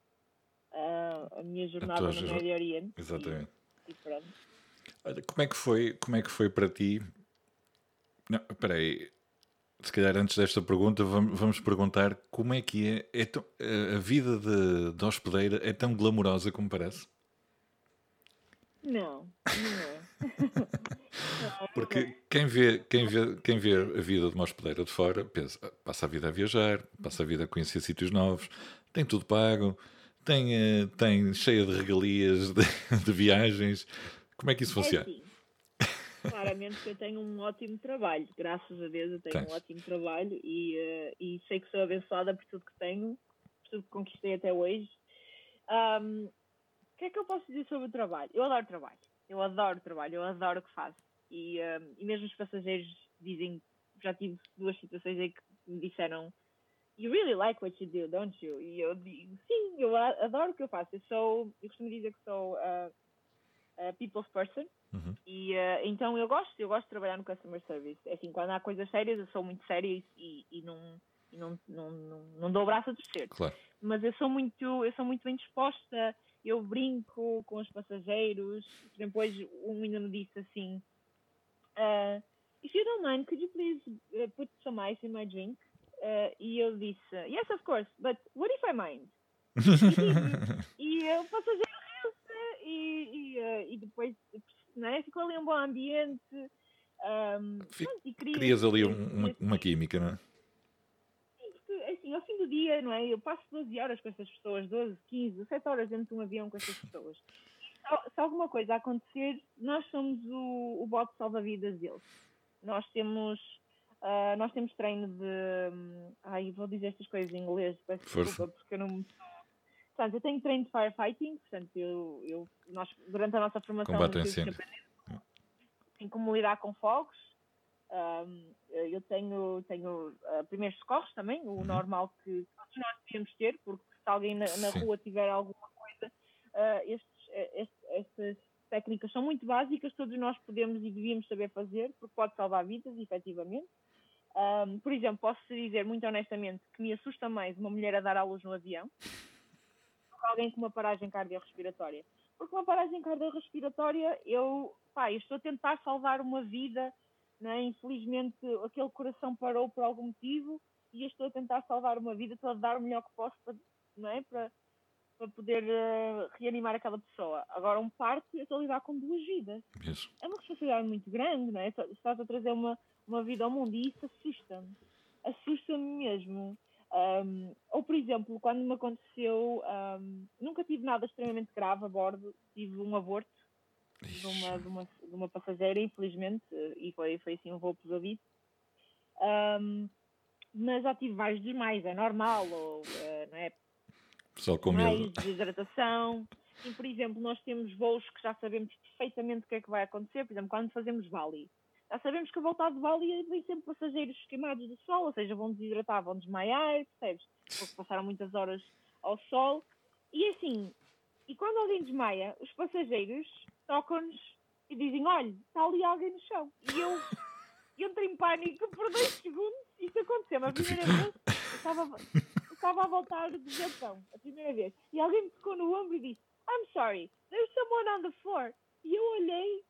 B: uh, a minha jornada a no Médio Oriente.
A: Exatamente. E, e como é que foi, como é que foi para ti? Não, peraí, se calhar antes desta pergunta vamos, perguntar como é que é, é tão, a vida de, de hospedeira é tão glamourosa como parece?
B: Não, não é.
A: Porque quem vê, quem, vê, quem vê a vida de uma hospedeira de fora pensa, ah, passa a vida a viajar, passa a vida a conhecer sítios novos, tem tudo pago, tem, eh, tem cheia de regalias de, de viagens. Como é que isso
B: É
A: funciona?
B: assim, claramente que eu tenho um ótimo trabalho, graças a Deus eu tenho
A: Tens.
B: um ótimo trabalho e, eh, e sei que sou abençoada por tudo que tenho, por tudo que conquistei até hoje. Ahm, o que é que eu posso dizer sobre o trabalho? Eu adoro trabalho, eu adoro trabalho, eu adoro o que faço. E, ahm, e mesmo os passageiros dizem, já tive duas situações em que me disseram You really like what you do, don't you? E eu digo, sim, eu adoro o que eu faço. Eu sou, eu costumo dizer que sou ah, people's person.
A: Uhum.
B: E eh, então eu gosto, eu gosto de trabalhar no customer service. É Assim, quando há coisas sérias, eu sou muito séria e, e, e não, e não, não, não, não dou o braço a torcer.
A: Claro.
B: Mas eu sou muito, eu sou muito bem disposta, eu brinco com os passageiros. Por exemplo, hoje um ainda me disse assim: uh, If you don't mind, could you please uh, put some ice in my drink? Uh, e eu disse: Yes, of course, but what if I mind? E eh, o passageiro e, e, eh, e depois né, ficou ali um bom ambiente. ahm,
A: Fi-
B: pronto, e queria-
A: Crias ali um- uma, uma química, não é?
B: porque, assim, ao fim do dia, não é? Eu passo 12 horas com essas pessoas, 12, 15, 17 horas dentro de um avião com essas pessoas. Se, se alguma coisa acontecer, nós somos o, o bote salva-vidas deles. Nós temos, ah, nós temos treino de. hum, Ai, vou dizer estas coisas em inglês, peço
A: Força.
B: desculpa, porque eu não. Portanto, eu tenho treino de firefighting, portanto, eu, eu, nós, durante a nossa formação,
A: Combate ao incêndio.
B: como lidar com fogos. Ahm, eu tenho, tenho ah, primeiros socorros também, o normal que todos nós devíamos ter, porque se alguém na, na rua tiver alguma coisa, ah, estes, eh, estas técnicas são muito básicas, todos nós podemos e devíamos saber fazer, porque pode salvar vidas, efetivamente. Ahm, por exemplo, posso dizer muito honestamente que me assusta mais uma mulher a dar à luz no avião que alguém com uma paragem cardiorrespiratória. Porque uma paragem cardiorrespiratória, eu, pá, eu estou a tentar salvar uma vida, né? infelizmente aquele coração parou por algum motivo e eu estou a tentar salvar uma vida, estou a dar o melhor que posso para, não é? para, para poder eh, reanimar aquela pessoa. Agora, um parto, eu estou a lidar com duas vidas
A: Mesmo.
B: é uma responsabilidade muito grande, não é? Estás a trazer uma, uma vida ao mundo e isso assusta-me. Assusta-me mesmo. Ahm, ou, por exemplo, quando me aconteceu, ahm, nunca tive nada extremamente grave a bordo, tive um aborto de uma, de uma, de uma passageira, infelizmente, e foi, foi assim um voo pesadito. Ahm, mas já tive vários demais, é normal, ou, eh, não é?
A: Pessoal com
B: mais
A: medo.
B: desidratação. E, por exemplo, nós temos voos que já sabemos perfeitamente o que é que vai acontecer. Por exemplo, quando fazemos Bali, já sabemos que a voltar de Bali vem sempre passageiros queimados do sol, ou seja, vão desidratar, vão desmaiar, percebes? Porque passaram muitas horas ao sol. E assim, e quando alguém desmaia, os passageiros tocam-nos e dizem: Olha, está ali alguém no chão. E eu, eu entrei em pânico por dois segundos. Isto aconteceu, a primeira vez eu estava, eu estava a voltar do Japão, a primeira vez. E alguém me tocou no ombro e disse: I'm sorry, there's someone on the floor. E eu olhei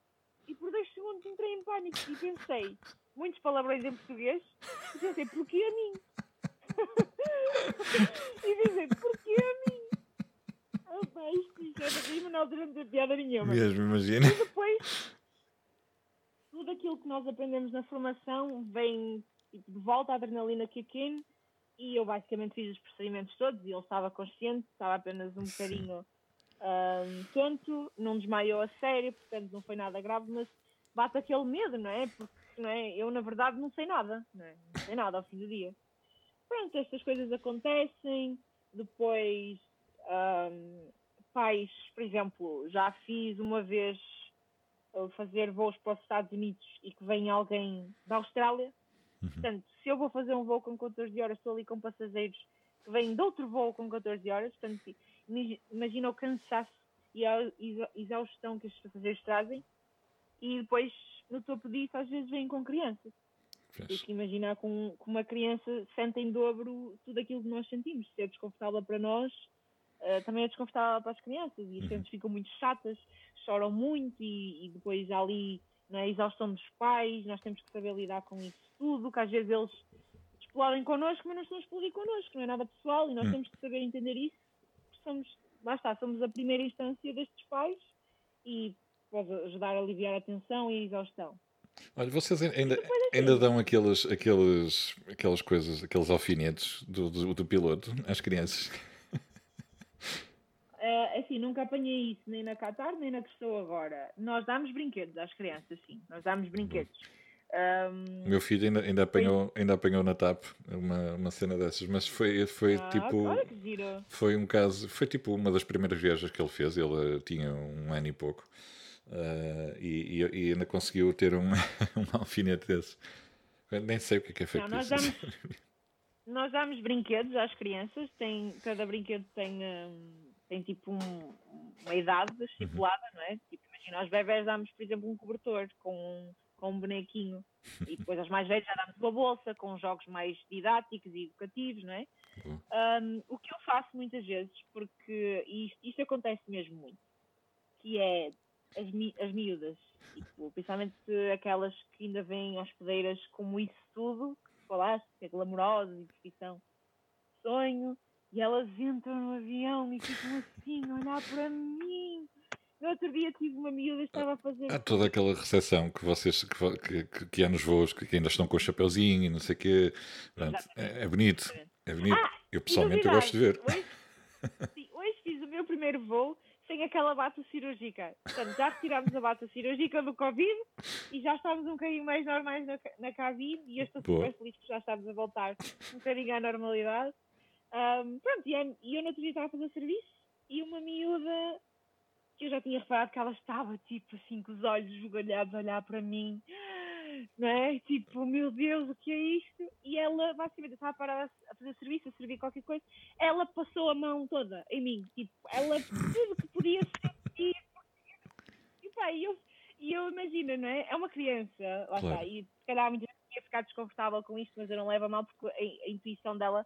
B: e por dois segundos entrei em pânico e pensei, muitos palavrões em português, e pensei, porquê a mim? e pensei, porquê a mim? Opa, isto, isto é de altura não tem piada nenhuma.
A: Mesmo, imagina.
B: E depois, tudo aquilo que nós aprendemos na formação vem tipo, de volta à adrenalina kick in e eu basicamente fiz os procedimentos todos e ele estava consciente, estava apenas um bocadinho ahm, tonto, não desmaiou a sério, portanto não foi nada grave, mas bate aquele medo, não é? Porque não é? eu na verdade não sei nada, não, é? não sei nada ao fim do dia. Pronto, estas coisas acontecem, depois ahm, pais, por exemplo, já fiz uma vez uh, fazer voos para os Estados Unidos e que vem alguém da Austrália. Portanto, se eu vou fazer um voo com 14 horas, estou ali com passageiros que vêm de outro voo com 14 horas. Portanto,imi- imagina o cansaço e a exa- exaustão que estes passageiros trazem. E depois, no topo disso, às vezes vêm com crianças. Tens
A: Pois.
B: que imaginar com, com uma criança sente em dobro tudo aquilo que nós sentimos. Se é desconfortável para nós, eh, também é desconfortável para as crianças. E as crianças ficam muito chatas, choram muito e, e depois há ali não é, a exaustão dos pais. Nós temos que saber lidar com isso tudo, que às vezes eles explodem connosco, mas não estão a explodir connosco. Não é nada pessoal e nós
A: Hum.
B: temos que saber entender isso. Somos, lá está, somos a primeira instância destes pais e pode ajudar a aliviar a tensão e a exaustão.
A: Olha, vocês ainda, ainda dão aqueles, aqueles, aquelas coisas, aqueles alfinetes do, do, do piloto às crianças?
B: Uh, assim, nunca apanhei isso nem na Qatar nem na que estou agora. Nós damos brinquedos às crianças, sim. Nós damos brinquedos.
A: Um, meu filho ainda, ainda, apanhou, ainda apanhou na TAP uma, uma cena dessas, mas foi, foi ah, tipo.
B: Olha que giro.
A: Foi um caso, foi tipo uma das primeiras viagens que ele fez. Ele tinha um ano e pouco. Uh, e, e, e, ainda conseguiu ter um, um alfinete desse. nem sei o que é, que é feito
B: Não, nós, damos, nós damos brinquedos às crianças, tem, cada brinquedo tem, um, tem tipo um, uma idade estipulada, uhum. não é? Tipo, imagina, aos bebés damos, por exemplo, um cobertor com com um bonequinho. E depois as mais velhas já damos uma bolsa com jogos mais didáticos e educativos, não é? Uhum. Um, o que eu faço muitas vezes, porque isto, isto acontece mesmo muito, que é as, mi, as miúdas, tipo, principalmente aquelas que ainda vêm hospedeiras como isso tudo, que falaste, que é glamourosa e profissão, sonho, e elas entram no avião e ficam assim, a olhar para mim no outro dia tive uma miúda estava a fazer.
A: Há toda aquela recepção que vocês que, que, que há nos voos que, ainda estão com o chapeuzinho e não sei o quê. é, é, bonito. É bonito. Ah, eu pessoalmente eu gosto de ver.
B: Hoje, sim, hoje fiz o meu primeiro voo sem aquela bata cirúrgica. Portanto, já retirámos a bata cirúrgica do Covid e já estamos um bocadinho mais normais na, na cabine e eu estou Boa. super feliz porque já estamos a voltar um bocadinho à normalidade. Um, pronto, e, e eu no outro dia estava a fazer serviço e uma miúda que eu já tinha reparado que ela estava tipo assim com os olhos esbugalhados a olhar para mim, não é? Tipo, meu Deus, o que é isto? E ela, basicamente, estava parada a fazer serviço, a servir qualquer coisa, ela passou a mão toda em mim, tipo, ela, tudo que podia sentir. E pá, e eu, e eu imagino, não é? É uma criança, lá claro. está, e se calhar muita gente ia ficar desconfortável com isto, mas eu não levo a mal porque a, a intuição dela.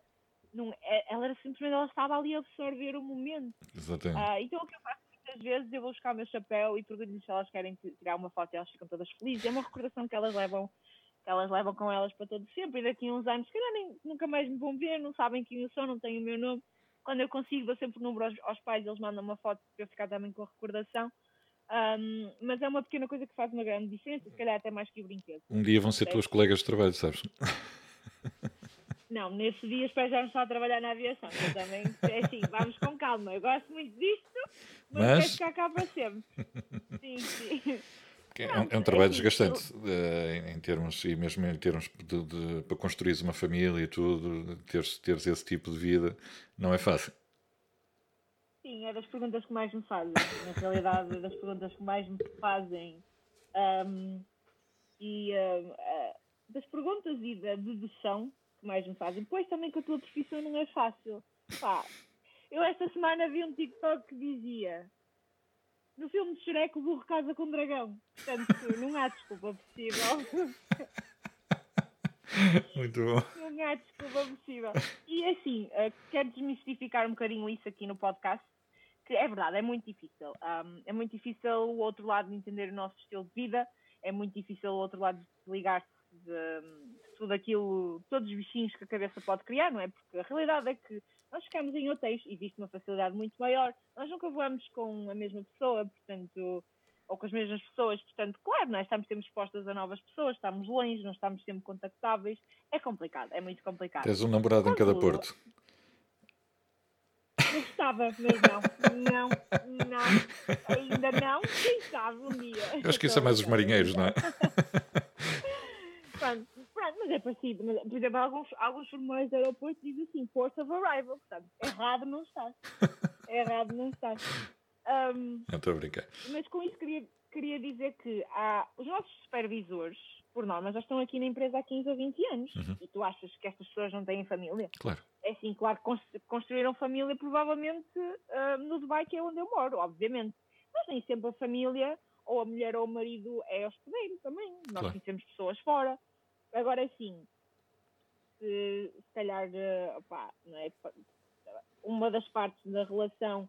B: Não, é, ela era simplesmente ela estava ali a absorver o momento.
A: Exatamente.
B: Uh, então o que eu faço muitas vezes eu vou buscar o meu chapéu e pergunto-lhes se elas querem tirar uma foto e elas ficam todas felizes. É uma recordação que elas levam, que elas levam com elas para todo sempre. E daqui a uns anos, se calhar nem, nunca mais me vão ver, não sabem quem eu sou, não têm o meu nome. Quando eu consigo, dou sempre o número aos, aos pais, eles mandam uma foto para eu ficar também com a recordação. Um, mas é uma pequena coisa que faz uma grande diferença, se calhar até mais que o brinquedo.
A: Um dia vão ser tuas colegas de trabalho, sabes?
B: Não, nesse dia espero já não estar a trabalhar na aviação. Eu também, é assim, vamos com calma. Eu gosto muito disto, mas, mas... quero ficar cá para sempre. Sim, sim.
A: É um, é um, trabalho assim, desgastante uh, em termos, e mesmo em termos de, de, para construir uma família e tudo, teres, teres esse tipo de vida, não é fácil.
B: Sim, é das perguntas que mais me fazem. Na realidade, é das perguntas que mais me fazem. Um, e uh, uh, das perguntas e da dedução que mais me fazem. Pois também que a tua profissão não é fácil. Pá, eu esta semana vi um TikTok que dizia no filme de Shrek o burro casa com o dragão. Portanto, não há desculpa possível.
A: Muito bom.
B: Não há desculpa possível. E assim, uh, quero desmistificar um bocadinho isso aqui no podcast, que é verdade, é muito difícil. Um, é muito difícil o outro lado de entender o nosso estilo de vida, é muito difícil o outro lado de ligar-se de, de, tudo aquilo, todos os bichinhos que a cabeça pode criar, não é? Porque a realidade é que nós ficamos em hotéis, existe uma facilidade muito maior, nós nunca voamos com a mesma pessoa, portanto, ou com as mesmas pessoas, portanto, claro, nós é? estamos sempre expostas a novas pessoas, estamos longe, não estamos sempre contactáveis, é complicado, é muito complicado.
A: Tens um namorado em cada porto.
B: Eu gostava, mas não, não, não, ainda não, quem sabe um dia.
A: Eu acho que isso é mais os marinheiros, não é?
B: Pronto, mas é parecido. Mas, por exemplo, alguns, alguns formulários do aeroporto dizem assim, port of arrival. Portanto, errado não está. errado não está. Um,
A: não estou a brincar.
B: Mas com isso queria, queria dizer que há, os nossos supervisores, por norma, já estão aqui na empresa há 15 ou 20 anos. Uhum. E tu achas que estas pessoas não têm família?
A: Claro.
B: É assim, claro que construíram família provavelmente uh, no Dubai, que é onde eu moro, obviamente. Mas nem sempre a família ou a mulher ou o marido é hospedeiro também. Nós claro. conhecemos pessoas fora. Agora sim, se, se calhar eh, opa, não é, uma das partes da relação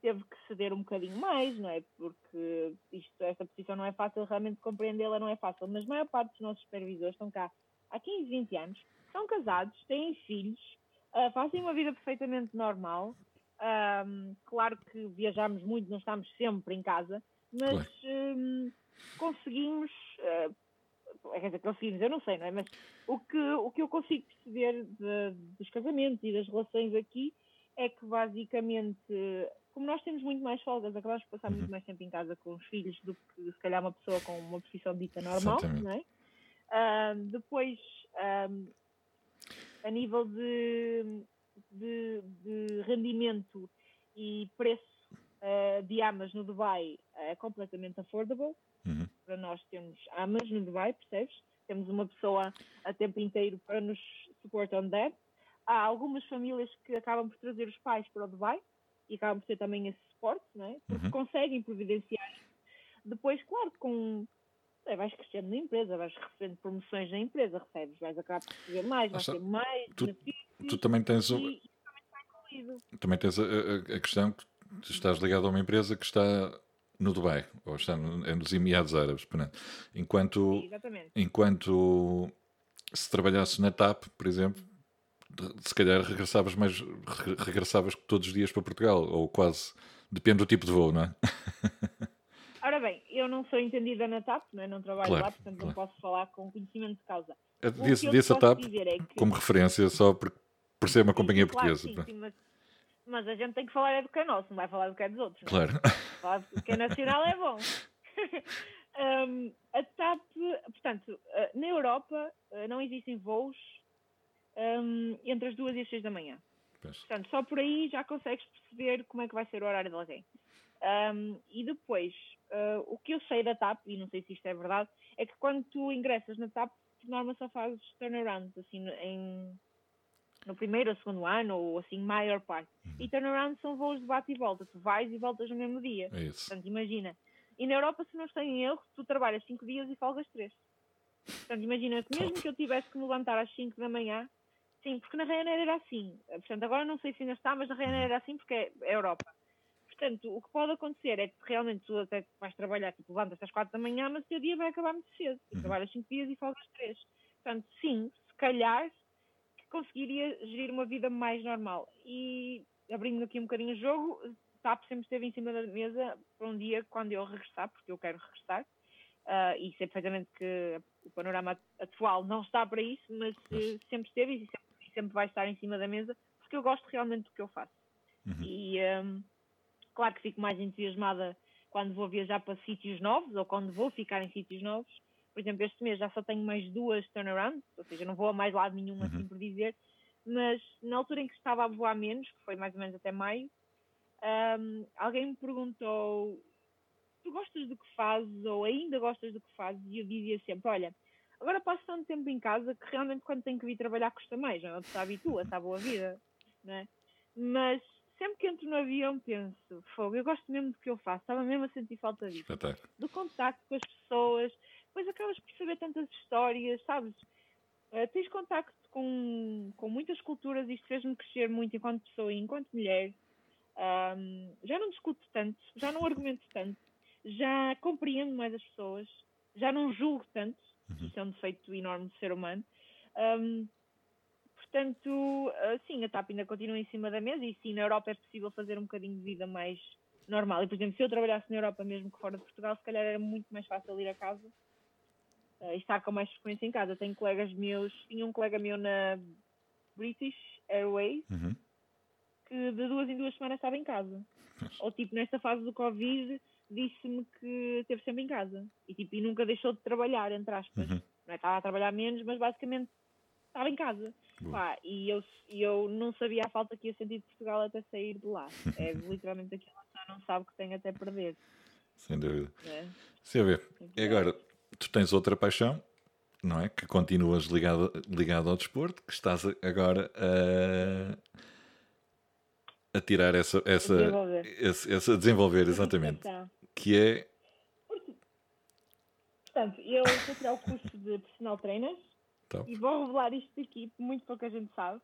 B: teve que ceder um bocadinho mais, não é? Porque isto, esta posição não é fácil, realmente compreendê-la não é fácil, mas a maior parte dos nossos supervisores estão cá há 15, 20 anos, são casados, têm filhos, uh, fazem uma vida perfeitamente normal. Um, claro que viajamos muito, não estamos sempre em casa, mas claro. um, conseguimos, uh, quer dizer, conseguimos, eu não sei, não é? Mas o que, o que eu consigo perceber de, dos casamentos e das relações aqui é que basicamente, como nós temos muito mais folgas, acabamos de passar uhum. muito mais tempo em casa com os filhos do que se calhar uma pessoa com uma profissão dita normal, Exatamente. não é? Uh, depois, um, a nível de, de, de, rendimento e preço uh, de amas no Dubai é completamente affordable. Uhum. Para nós temos amas no Dubai, percebes? Temos uma pessoa a tempo inteiro para nos support on that. Há algumas famílias que acabam por trazer os pais para o Dubai e acabam por ter também esse suporte, não é? Porque uhum. conseguem providenciar. Depois, claro, com é, vais crescendo na empresa, vais recebendo promoções na empresa, recebes, vais acabar por receber mais, vais ter mais
A: tu, tu também tens o... e, e também tens a, a, a, questão que estás ligado a uma empresa que está no Dubai, ou está é nos Emirados Árabes, portanto, enquanto, Sim, enquanto se trabalhasse na TAP, por exemplo, se calhar regressavas mais regressavas todos os dias para Portugal, ou quase, depende do tipo de voo, não é?
B: Ora bem, eu não sou entendida na TAP, não, é? não trabalho claro, lá, portanto claro. não posso falar com conhecimento de causa.
A: Disse, disse a TAP é que... como referência, só por, por ser uma sim, companhia
B: claro,
A: portuguesa.
B: Sim, sim, mas, mas, a gente tem que falar é do que é nosso, não vai falar do que é dos outros.
A: Claro.
B: Falar do que é nacional é bom. um, a TAP, portanto, eh, na Europa eh, não existem voos um, entre as duas e as seis da manhã. Pois. Portanto, só por aí já consegues perceber como é que vai ser o horário de alguém. Um, e depois, uh, o que eu sei da TAP, e não sei se isto é verdade, é que quando tu ingressas na TAP, por norma só fazes turnarounds, assim, em, no primeiro ou segundo ano, ou assim, maior parte. Uhum. E turnarounds são voos de bate e volta, tu vais e voltas no mesmo dia.
A: É isso.
B: Portanto, imagina. E na Europa, se não estou em erro, tu trabalhas 5 dias e folgas 3. Portanto, imagina que mesmo que eu tivesse que me levantar às 5 da manhã, sim, porque na Ryanair era assim. Portanto, agora não sei se ainda está, mas na Ryanair era assim porque é Europa. Portanto, o que pode acontecer é que realmente tu até vais trabalhar, tipo, levantas às quatro da manhã, mas o teu dia vai acabar muito cedo. E uhum. trabalhas cinco dias e folgas três. Portanto, sim, se calhar conseguiria gerir uma vida mais normal. E abrindo aqui um bocadinho o jogo, TAP sempre esteve em cima da mesa para um dia quando eu regressar, porque eu quero regressar. Uh, e sei perfeitamente que o panorama atual não está para isso, mas uh, sempre esteve e sempre, sempre, vai estar em cima da mesa, porque eu gosto realmente do que eu faço. Uhum. E um, Claro que fico mais entusiasmada quando vou viajar para sítios novos ou quando vou ficar em sítios novos. Por exemplo, este mês já só tenho mais duas turnarounds, ou seja, não vou a mais lado nenhum, assim uhum. por dizer. Mas na altura em que estava a voar menos, que foi mais ou menos até maio, um, alguém me perguntou: Tu gostas do que fazes ou ainda gostas do que fazes? E eu dizia sempre: Olha, agora passo tanto tempo em casa que realmente quando tenho que vir trabalhar custa mais, não é? Se habitua, está boa vida, não é? Mas sempre que entro no avião penso, fogo, eu gosto mesmo do que eu faço, estava mesmo a sentir falta disso. Do contacto com as pessoas, depois acabas por saber tantas histórias, sabes? Uh, tens contacto com, com muitas culturas, isto fez-me crescer muito enquanto pessoa e enquanto mulher. Um, já não discuto tanto, já não argumento tanto, já compreendo mais as pessoas, já não julgo tanto, uhum. isso é um defeito enorme do ser humano. Um, Portanto, ah, sim, a TAP ainda continua em cima da mesa e sim, na Europa é possível fazer um bocadinho de vida mais normal. E, por exemplo, se eu trabalhasse na Europa mesmo que fora de Portugal, se calhar era muito mais fácil ir a casa uh, e estar com mais frequência em casa. Tenho colegas meus, tinha um colega meu na British Airways uhum. que de duas em duas semanas estava em casa. Ou tipo, nesta fase do Covid, disse-me que esteve sempre em casa e, tipo, e nunca deixou de trabalhar, entre aspas. Uhum. Não é, estava a trabalhar menos, mas basicamente estava em casa. Pá, e eu, eu não sabia a falta que ia sentir de Portugal até sair de lá. É literalmente aquilo que não sabe que tem até perder.
A: Sem dúvida. É. Ver. E agora, tu tens outra paixão, não é? Que continuas ligado, ligado ao desporto, que estás agora a, a tirar essa. essa desenvolver. Essa, essa desenvolver, exatamente. que é.
B: Portanto, eu estou a tirar o curso de personal trainer então. E vou revelar isto aqui, muito pouca gente sabe.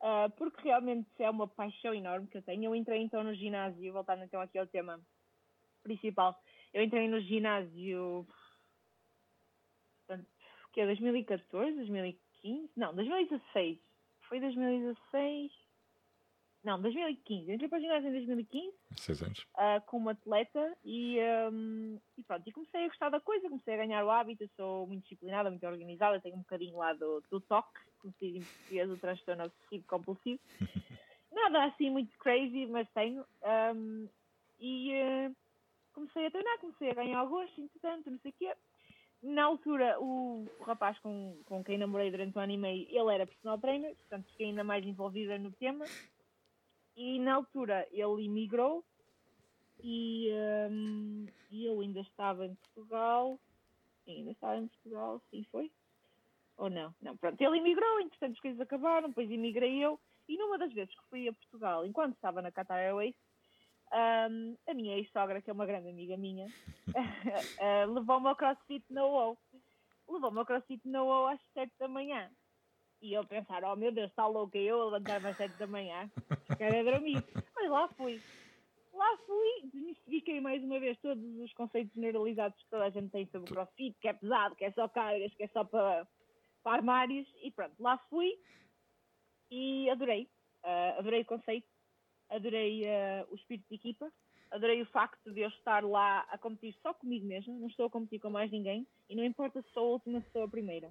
B: Uh, porque realmente é uma paixão enorme que eu tenho. Eu entrei então no ginásio, voltando então aqui ao tema principal. Eu entrei no ginásio. Que é 2014, 2015? Não, 2016. Foi 2016. Não, 2015. Entrei para o ginásio em 2015.
A: Seis anos.
B: Uh, como atleta e, um, e pronto. E comecei a gostar da coisa, comecei a ganhar o hábito. Eu sou muito disciplinada, muito organizada. Tenho um bocadinho lá do, do toque, como se diz em português, o transtorno obsessivo compulsivo. Nada assim muito crazy, mas tenho. Um, e uh, comecei a treinar, comecei a ganhar o gosto, entretanto, não sei o quê. Na altura, o, rapaz com, com quem namorei durante um ano e meio, ele era personal trainer, portanto fiquei ainda mais envolvida no tema. E na altura ele emigrou e, um, e eu ainda estava em Portugal. Ainda estava em Portugal, sim, foi? Ou não? Não, pronto, ele emigrou, entretanto as coisas acabaram, depois emigrei eu. E numa das vezes que fui a Portugal, enquanto estava na Qatar Airways, um, a minha ex-sogra, que é uma grande amiga minha, uh, levou-me ao CrossFit na UOL. Levou-me ao CrossFit na UOL às 7 da manhã. E eu pensar, oh meu Deus, está louca eu a levantar-me às 7 da manhã, quero dormir. Mas lá fui. Lá fui, desmistifiquei mais uma vez todos os conceitos generalizados que toda a gente tem sobre o CrossFit, que é pesado, que é só cargas, que é só para, para armários. E pronto, lá fui e adorei. Uh, adorei o conceito adorei uh, o espírito de equipa, adorei o facto de eu estar lá a competir só comigo mesma, não estou a competir com mais ninguém e não importa se sou a última, se sou a primeira.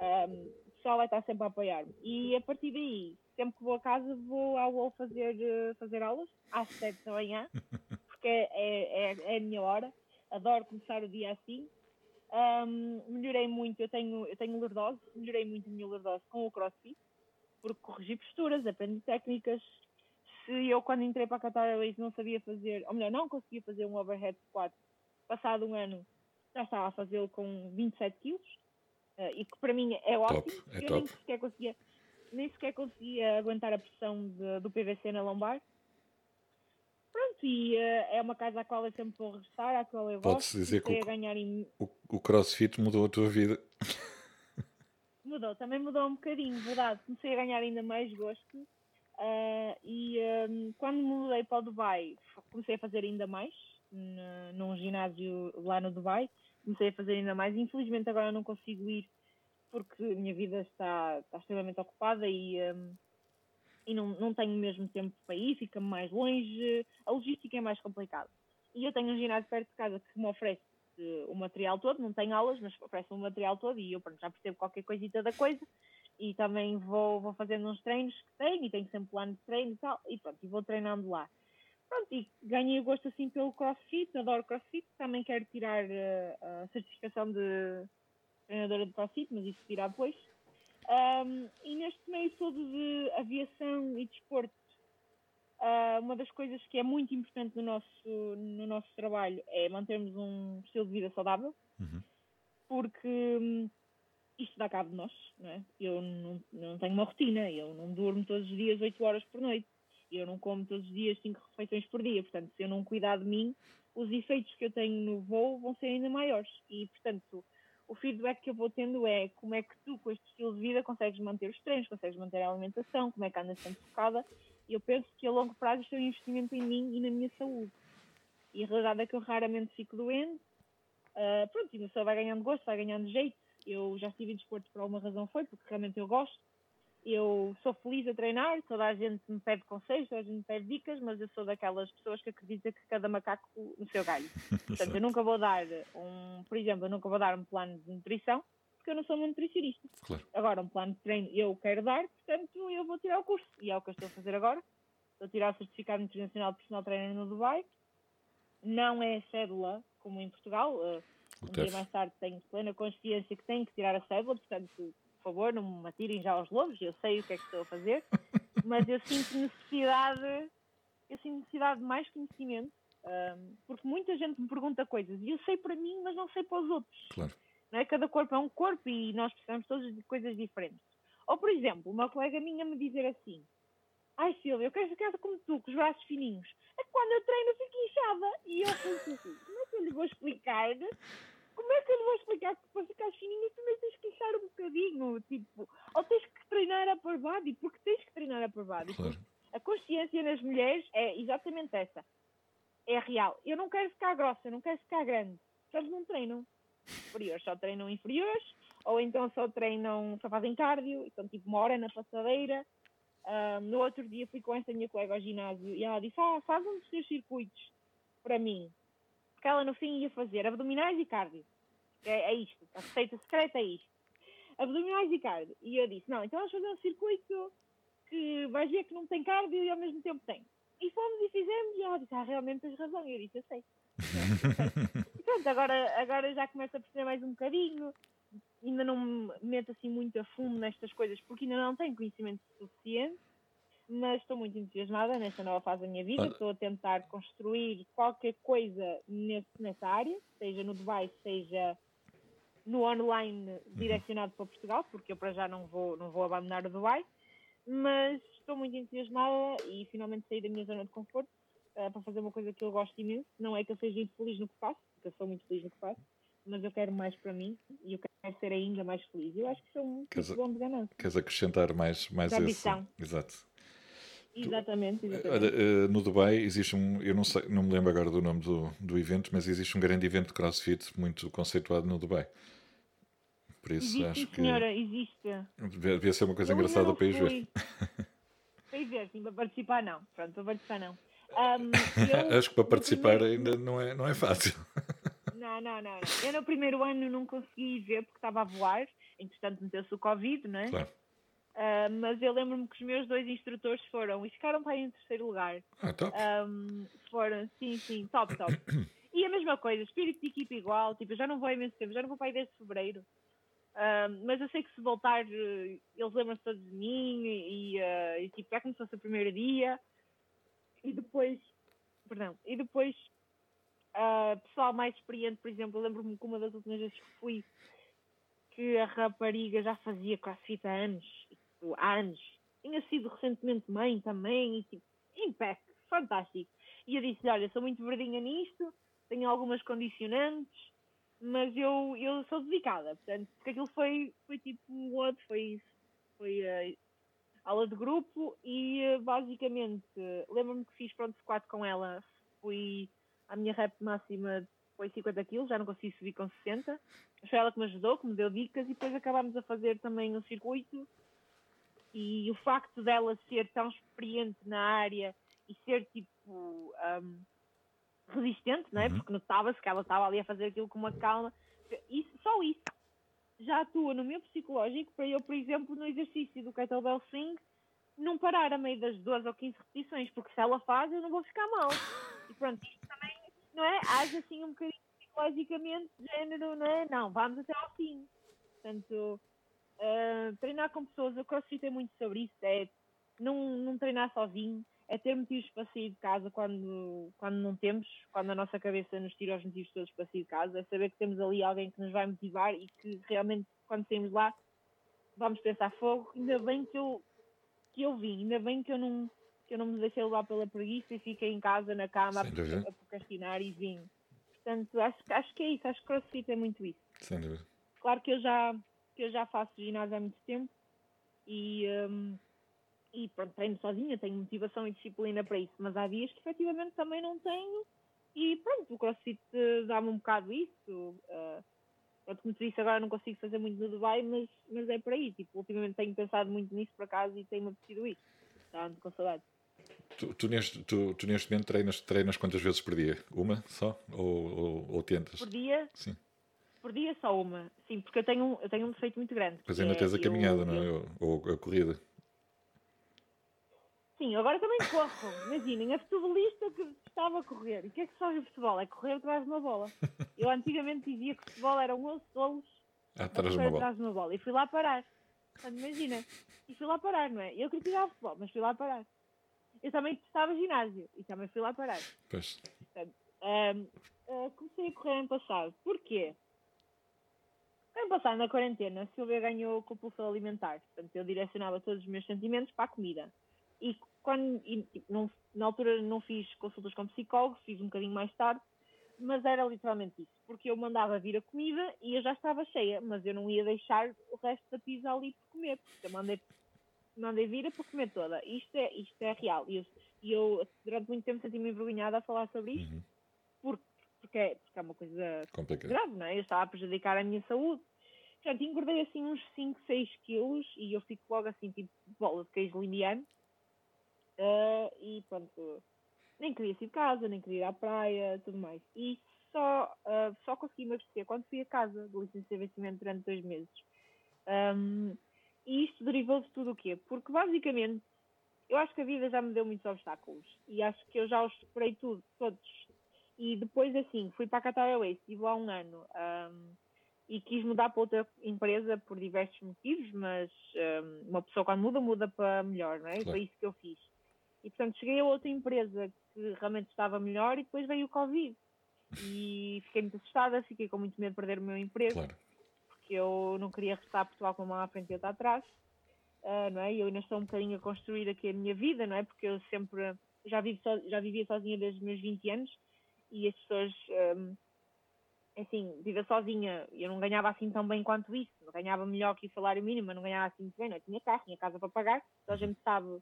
B: Um, o pessoal vai estar sempre a apoiar-me. E a partir daí, sempre que vou a casa, vou ao UOL fazer, uh, fazer aulas, às 7 da manhã, porque é, é, é, é, a minha hora. Adoro começar o dia assim. Um, melhorei muito, eu tenho, eu tenho lordose, melhorei muito a minha lordose com o CrossFit, porque corrigi posturas, aprendi técnicas, se eu, quando entrei para a Qatar Airways, não sabia fazer, ou melhor, não conseguia fazer um overhead squat, passado um ano já estava a fazê-lo com 27 quilos, uh, e que para mim é ótimo.
A: Top, é
B: eu
A: top.
B: nem sequer conseguia, nem sequer conseguia aguentar a pressão de, do PVC na lombar. Pronto, e uh, é uma casa à qual eu sempre vou regressar, à qual eu
A: Pode-se dizer que o,
B: ganhar em...
A: o, o crossfit mudou a tua vida.
B: Mudou, também mudou um bocadinho, verdade. Comecei a ganhar ainda mais gosto Uh, e um, quando me mudei para o Dubai, comecei a fazer ainda mais, num ginásio lá no Dubai, comecei a fazer ainda mais. Infelizmente agora não consigo ir porque a minha vida está, está extremamente ocupada e, um, e não, não tenho mesmo tempo para ir, fica-me mais longe, a logística é mais complicada. E eu tenho um ginásio perto de casa que me oferece o material todo, não tenho aulas, mas oferece o material todo e eu pronto, já percebo qualquer coisita da coisa e também vou, vou fazendo uns treinos que tenho e tenho sempre plano de treino e tal, e pronto, e vou treinando lá. Pronto, e ganhei o gosto assim pelo CrossFit, adoro CrossFit, também quero tirar uh, a certificação de treinadora de CrossFit, mas isso tirar depois. Um, e neste meio todo de aviação e desporto, uh, uma das coisas que é muito importante no nosso, no nosso trabalho é mantermos um estilo de vida saudável,
A: uhum.
B: porque hum, isto dá cabo de nós, não é? Eu não, não tenho uma rotina, eu não durmo todos os dias 8 horas por noite, eu não como todos os dias 5 refeições por dia, portanto, se eu não cuidar de mim, os efeitos que eu tenho no voo vão ser ainda maiores. E, portanto, o feedback que eu vou tendo é como é que tu, com este estilo de vida, consegues manter os treinos, consegues manter a alimentação, como é que andas sempre focada. E eu penso que a longo prazo isto é um investimento em mim e na minha saúde. E a realidade é que eu raramente fico doente. Uh, pronto, e a pessoa vai ganhando gosto, vai ganhando jeito. Eu já estive em desporto por alguma razão foi, porque realmente eu gosto. Eu sou feliz a treinar, toda a gente me pede conselhos, toda a gente me pede dicas, mas eu sou daquelas pessoas que acredita que cada macaco no seu galho. Portanto, eu nunca vou dar um, por exemplo, eu nunca vou dar um plano de nutrição, porque eu não sou uma nutricionista.
A: Claro.
B: Agora, um plano de treino eu quero dar, portanto, eu vou tirar o curso. E é o que eu estou a fazer agora. Estou a tirar o certificado internacional de personal trainer no Dubai. Não é cédula, como em Portugal. Uh, um dia mais tarde tenho plena consciência que tenho que tirar a cédula, portanto, por favor, não me atirem já aos lobos, eu sei o que é que estou a fazer, mas eu sinto necessidade, eu sinto necessidade de mais conhecimento, um, porque muita gente me pergunta coisas e eu sei para mim, mas não sei para os outros.
A: Claro.
B: Não é? Cada corpo é um corpo e nós precisamos todos de coisas diferentes. Ou, por exemplo, uma colega minha me dizer assim: Ai Silvia, eu quero ficar como tu, com os braços fininhos. É que quando eu treino eu fico inchada. E eu penso assim: como é que eu lhe vou explicar como é que eu lhe vou explicar que para ficar fininho também tens que inchar um bocadinho? Tipo, ou tens que treinar a upper body, porque tens que treinar a upper body.
A: Claro.
B: A consciência nas mulheres é exatamente essa. É real. Eu não quero ficar grossa, eu não quero ficar grande. Eles não treinam inferiores, só treinam inferiores, ou então só treinam, só fazem cardio, então tipo uma hora na passadeira. Um, no outro dia fui com esta minha colega ao ginásio e ela disse: Ah, faz um dos teus circuitos para mim. Porque ela no fim ia fazer abdominais e cardio. É, é isto. A receita secreta é isto. Abdominais e cardio. E eu disse: Não, então vamos fazer um circuito que vais ver que não tem cardio e ao mesmo tempo tem. E fomos e fizemos, e ela disse, ah, realmente tens razão. E eu disse, eu sei. e pronto, agora, agora já começo a perceber mais um bocadinho. Ainda não me meto assim muito a fundo nestas coisas, porque ainda não tenho conhecimento suficiente. Mas estou muito entusiasmada nesta nova fase da minha vida. Estou a tentar construir qualquer coisa nesse, nessa área, seja no Dubai, seja no online uhum. direcionado para Portugal, porque eu para já não vou, não vou abandonar o Dubai mas estou muito entusiasmada e finalmente saí da minha zona de conforto uh, para fazer uma coisa que eu gosto imenso. Não é que eu seja muito feliz no que faço, porque eu sou muito feliz no que faço, mas eu quero mais para mim e eu quero ser ainda mais feliz. Eu acho que sou um queres, bom de ganância.
A: Queres acrescentar mais, mais esse... Exato.
B: Exatamente, exatamente.
A: Olha, eh, no Dubai existe um, eu não, sei, não me lembro agora do nome do, do evento, mas existe um grande evento de CrossFit muito conceituado no Dubai. Por isso
B: existe,
A: acho
B: que. Senhora, existe.
A: Devia ser uma coisa eu engraçada para ir ver.
B: Para ir ver, sim, para participar não. Pronto, para participar não.
A: Um, eu, acho que para participar primeiro... ainda não é, não é fácil.
B: Não, não, não, não. Eu no primeiro ano não consegui ver porque estava a voar, entretanto meteu-se o Covid, não é? Claro. Uh, mas eu lembro-me que os meus dois instrutores foram e ficaram para aí em terceiro lugar.
A: Ah, top.
B: Um, foram, sim, sim, top, top. e a mesma coisa, espírito de equipe igual, tipo, eu já não vou há imenso tempo, já não vou para aí desde fevereiro. Uh, mas eu sei que se voltar, eles lembram-se todos de mim e, uh, e tipo, é como se fosse o primeiro dia. E depois, perdão, e depois, uh, pessoal mais experiente, por exemplo, eu lembro-me que uma das últimas vezes que fui, que a rapariga já fazia crossfit há anos, tipo, há anos. Tinha sido recentemente mãe também, e tipo, impec, fantástico. E eu disse olha, sou muito verdinha nisto, tenho algumas condicionantes, mas eu, eu sou dedicada, portanto, porque aquilo foi, foi tipo outro, foi foi uh, aula de grupo e uh, basicamente lembro-me que fiz pronto squat com ela, fui a minha rep máxima foi 50 kg, já não consegui subir com 60, mas foi ela que me ajudou, que me deu dicas e depois acabámos a fazer também um circuito e o facto dela ser tão experiente na área e ser tipo um, resistente, não é? Uhum. Porque notava-se que ela estava ali a fazer aquilo com uma calma. Isso, só isso já atua no meu psicológico para eu, por exemplo, no exercício do kettlebell swing, não parar a meio das 12 ou 15 repetições, porque se ela faz, eu não vou ficar mal. E pronto, também, não é? Age assim um bocadinho psicologicamente, género, não é? Não, vamos até ao fim. Portanto, uh, treinar com pessoas, o CrossFit é muito sobre isso, é não, não treinar sozinho, é ter motivos para sair de casa quando, quando não temos, quando a nossa cabeça nos tira os motivos todos para sair de casa, é saber que temos ali alguém que nos vai motivar e que realmente, quando saímos lá, vamos pensar fogo. Ainda bem que eu, que eu vim, ainda bem que eu não, que eu não me deixei levar pela preguiça e fiquei em casa, na cama, a, a procrastinar e vim. Portanto, acho, acho que é isso, acho que CrossFit é muito isso.
A: Sem dúvida.
B: Claro que eu já, que eu já faço ginásio há muito tempo e. Um, e pronto, treino sozinha, tenho motivação e disciplina para isso, mas há dias que efetivamente também não tenho e pronto, o CrossFit eh, dá-me um bocado isso. Uh, como te disse, agora não consigo fazer muito no Dubai, mas, mas é por aí. Tipo, ultimamente tenho pensado muito nisso por acaso e tenho-me apetecido isso. Está com saudade.
A: Tu, tu, neste, tu, tu, neste momento treinas, treinas quantas vezes por dia? Uma só? Ou, ou, ou tentas?
B: Por dia?
A: Sim.
B: Por dia só uma. Sim, porque eu tenho, eu tenho um defeito muito grande.
A: Pois ainda é, tens a caminhada, eu, não é? Eu... Ou a corrida.
B: Sim, agora também corro. Imaginem, a futebolista que estava a correr. E o que é que se faz no futebol? É correr atrás de uma bola. Eu antigamente dizia que o futebol era um 11 golos
A: atrás, de
B: atrás de uma bola. E fui lá parar. Portanto, imagina. E fui lá parar, não é? Eu criticava futebol, mas fui lá parar. Eu também testava ginásio e também fui lá parar.
A: Pois.
B: Portanto, um, uh, comecei a correr ano passado. Porquê? Ano passado, na quarentena, a Silvia ganhou compulsão alimentar. Portanto, eu direcionava todos os meus sentimentos para a comida. E quando, e, tipo, não, na altura não fiz consultas com psicólogo, fiz um bocadinho mais tarde, mas era literalmente isso, porque eu mandava vir a comida e eu já estava cheia, mas eu não ia deixar o resto da pizza ali por comer, porque eu mandei, mandei vir para comer toda. Isto é, isto é real. E eu, eu, durante muito tempo senti-me envergonhada a falar sobre isto, uhum. porque, porque, é, porque é uma coisa
A: Complicado.
B: grave, não é? Eu estava a prejudicar a minha saúde. Portanto, engordei assim uns 5, 6 quilos e eu fico logo assim, tipo, bola de queijo limiano. Uh, e pronto, nem queria sair de casa, nem queria ir à praia, tudo mais. E só, uh, só consegui emagrecer quando fui a casa do licenciamento de vencimento durante dois meses. Um, e isto derivou de tudo o quê? Porque basicamente eu acho que a vida já me deu muitos obstáculos e acho que eu já os superei tudo, todos. E depois assim, fui para a Qatar Airways, estive lá um ano um, e quis mudar para outra empresa por diversos motivos, mas um, uma pessoa quando muda, muda para melhor, não é? Claro. Foi isso que eu fiz. E portanto cheguei a outra empresa que realmente estava melhor e depois veio o Covid. E fiquei muito assustada, fiquei com muito medo de perder o meu emprego, claro. porque eu não queria restar Portugal com uma mão à frente e outra atrás. Uh, não é? Eu ainda estou um bocadinho a construir aqui a minha vida, não é? Porque eu sempre já, vivo so, já vivia sozinha desde os meus 20 anos e as pessoas, um, assim, viver sozinha, eu não ganhava assim tão bem quanto isso, não ganhava melhor que o salário mínimo, mas não ganhava assim muito bem, não. Eu tinha carro, tinha casa para pagar, toda a gente sabe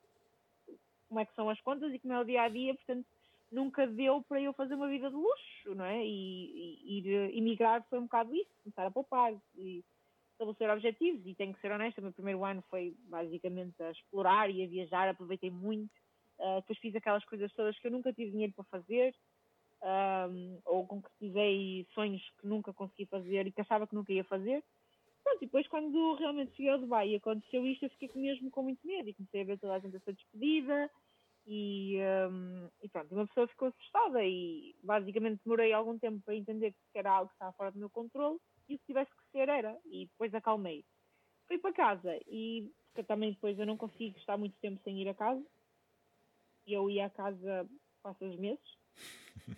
B: como é que são as contas e como é o dia a dia, portanto nunca deu para eu fazer uma vida de luxo, não é? E, e ir emigrar foi um bocado isso, começar a poupar e estabelecer objetivos. E tenho que ser honesta, o meu primeiro ano foi basicamente a explorar e a viajar, aproveitei muito. Uh, depois fiz aquelas coisas todas que eu nunca tive dinheiro para fazer, um, ou concretizei sonhos que nunca consegui fazer e que achava que nunca ia fazer. Pronto, e depois quando realmente cheguei ao Dubai e aconteceu isto, eu fiquei mesmo com muito medo e comecei a ver toda a gente a ser despedida e, um, e pronto, uma pessoa ficou assustada e basicamente demorei algum tempo para entender que era algo que estava fora do meu controle e o que tivesse que ser era, e depois acalmei. Fui para casa e porque também depois eu não consigo estar muito tempo sem ir a casa. Eu ia a casa quase os meses.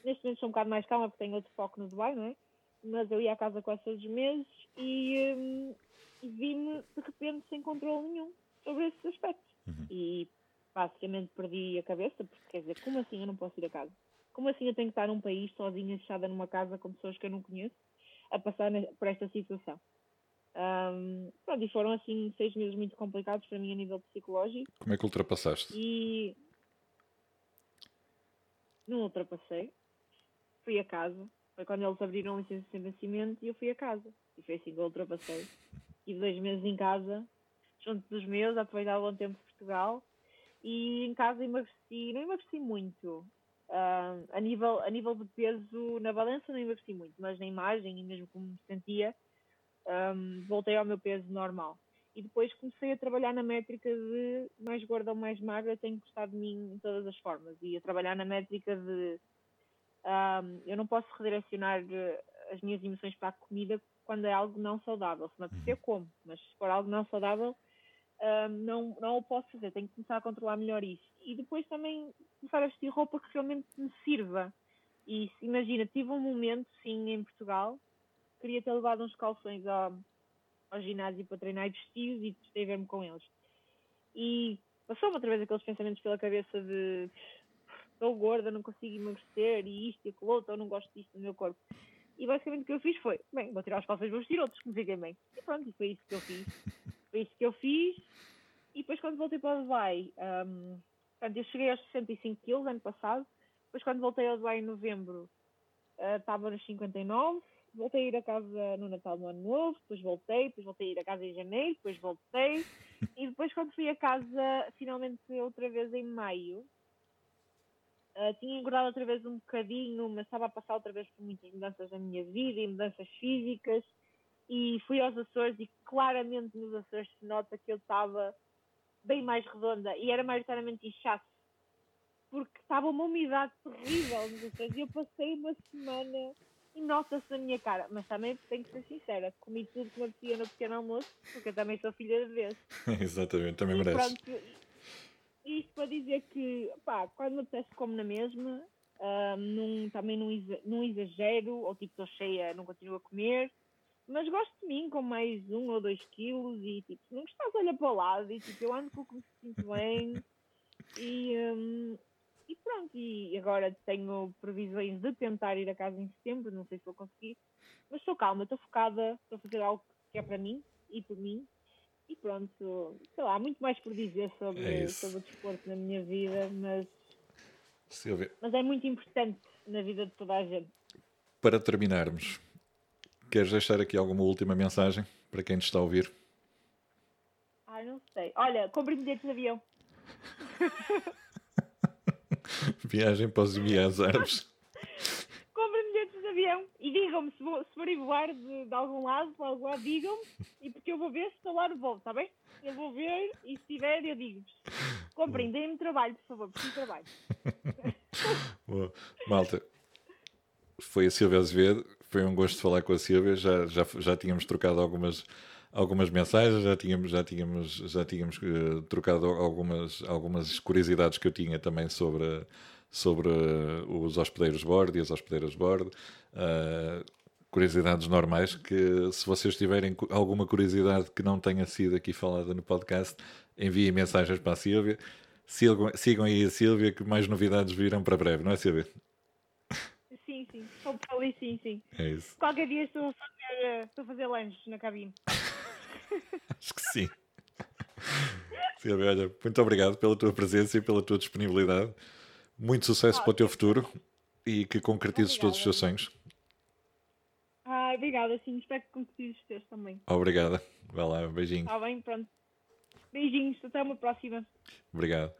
B: Neste momento sou um bocado mais calma porque tenho outro foco no Dubai, não é? Mas eu ia a casa quase todos os meses e vi-me de repente sem controle nenhum sobre esses aspectos. Uhum. E basicamente perdi a cabeça, porque quer dizer, como assim eu não posso ir a casa? Como assim eu tenho que estar num país sozinha, fechada numa casa com pessoas que eu não conheço, a passar por esta situação? Um, pronto, e foram assim seis meses muito complicados para mim a nível psicológico.
A: Como é que ultrapassaste?
B: E não ultrapassei. Fui a casa. Foi quando eles abriram a licença sem vencimento e eu fui a casa. E foi assim que eu ultrapassei. Tive dois meses em casa, junto dos meus, a aproveitar o bom tempo de Portugal e em casa emagreci, não emagreci muito. Uh, a, nível, a nível de peso na balança não emagreci muito, mas na imagem e mesmo como me sentia, um, voltei ao meu peso normal. E depois comecei a trabalhar na métrica de mais gorda ou mais magra, tenho que gostar de mim em todas as formas. E a trabalhar na métrica de um, eu não posso redirecionar eh, as minhas emoções para a comida quando é algo não saudável. Se me apetecer, uhum. como, mas se for algo não saudável, um, não, não o posso fazer, tenho que começar a controlar melhor isso. E depois também começar a vestir roupa que realmente me sirva. E imagina, tive um momento, sim, em Portugal, queria ter levado uns calções ao, ao ginásio para treinar e vestir e testei ver-me com eles. E passou-me outra vez aqueles pensamentos pela cabeça de estou gorda, não consigo emagrecer e isto e aquilo outro, ou não gosto disto no meu corpo. E basicamente o que eu fiz foi, bem, vou tirar os calções e vou vestir outros que me fiquem bem. E pronto, e foi isso que eu fiz. Foi isso que eu fiz. E depois quando voltei para o Dubai, um, portanto, eu cheguei aos 65 quilos ano passado. Depois quando voltei ao Dubai em novembro, uh, estava nos 59. Voltei a ir a casa no Natal no Ano Novo, depois voltei, depois voltei a ir a casa em janeiro, depois voltei. E depois quando fui a casa, finalmente outra vez em maio, uh, tinha engordado outra vez um bocadinho, mas estava a passar outra vez por muitas mudanças na minha vida e mudanças físicas e fui aos Açores e claramente nos Açores se nota que eu estava bem mais redonda e era maioritariamente inchaço porque estava uma umidade terrível nos Açores e eu passei uma semana e nota-se na minha cara, mas também tenho que ser sincera, comi tudo que me apetecia no pequeno almoço, porque eu também sou filha de Deus.
A: Exatamente, também e merece. Pronto,
B: isto para dizer que, pá, quando me apetece como na mesma, uh, num, também não exagero, ou tipo estou cheia, não continuo a comer, mas gosto de mim com mais um ou dois quilos e tipo, se não gostas, olha para o lado e tipo, eu ando com o que me sinto bem e, um, e pronto, e agora tenho previsões de tentar ir a casa em setembro, não sei se vou conseguir, mas estou calma, estou focada, estou a fazer algo que é para mim e por mim e pronto, sei lá, há muito mais por dizer sobre, é sobre o desporto na minha vida, mas, mas é muito importante na vida de toda a gente.
A: Para terminarmos, Queres deixar aqui alguma última mensagem para quem nos está a ouvir?
B: Ah, não sei. Olha, comprem bilhetes de avião.
A: Viagem para os Emirados Árabes.
B: Comprem bilhetes de avião e digam-me se, vou- se forem voar de, de algum lado, para algum lado, digam-me e porque eu vou ver se estou lá no voo, está bem? Eu vou ver e se tiver eu digo-vos. Comprem, deem-me trabalho, por favor, preciso de trabalho.
A: Boa. Malta, foi a Silvia Azevedo. Foi um gosto falar com a Silvia. Já, já, já tínhamos trocado algumas, algumas mensagens, já tínhamos, já tínhamos, já tínhamos eh, trocado algumas, algumas curiosidades que eu tinha também sobre, sobre eh, os hospedeiros de bordo e as hospedeiras de bordo. Ah, curiosidades normais que se vocês tiverem alguma curiosidade que não tenha sido aqui falada no podcast, enviem mensagens para a Silvia. Sigam, sigam aí a Silvia que mais novidades virão para breve, não é Silvia?
B: Sim, sim, estou para ali, sim, sim.
A: É isso.
B: Qualquer dia estou a fazer, eh, estou a fazer lanches na cabine.
A: Acho que sim. Silvia, olha, muito obrigado pela tua presença e pela tua disponibilidade. Muito sucesso
B: Ah,
A: para o teu futuro e que concretizes todos os teus
B: Obrigada.
A: sonhos.
B: Ah, obrigada, sim, espero que concretizes os teus também.
A: Obrigada. Vai lá, um beijinho.
B: Está bem, pronto. Beijinhos, até uma próxima.
A: Obrigado.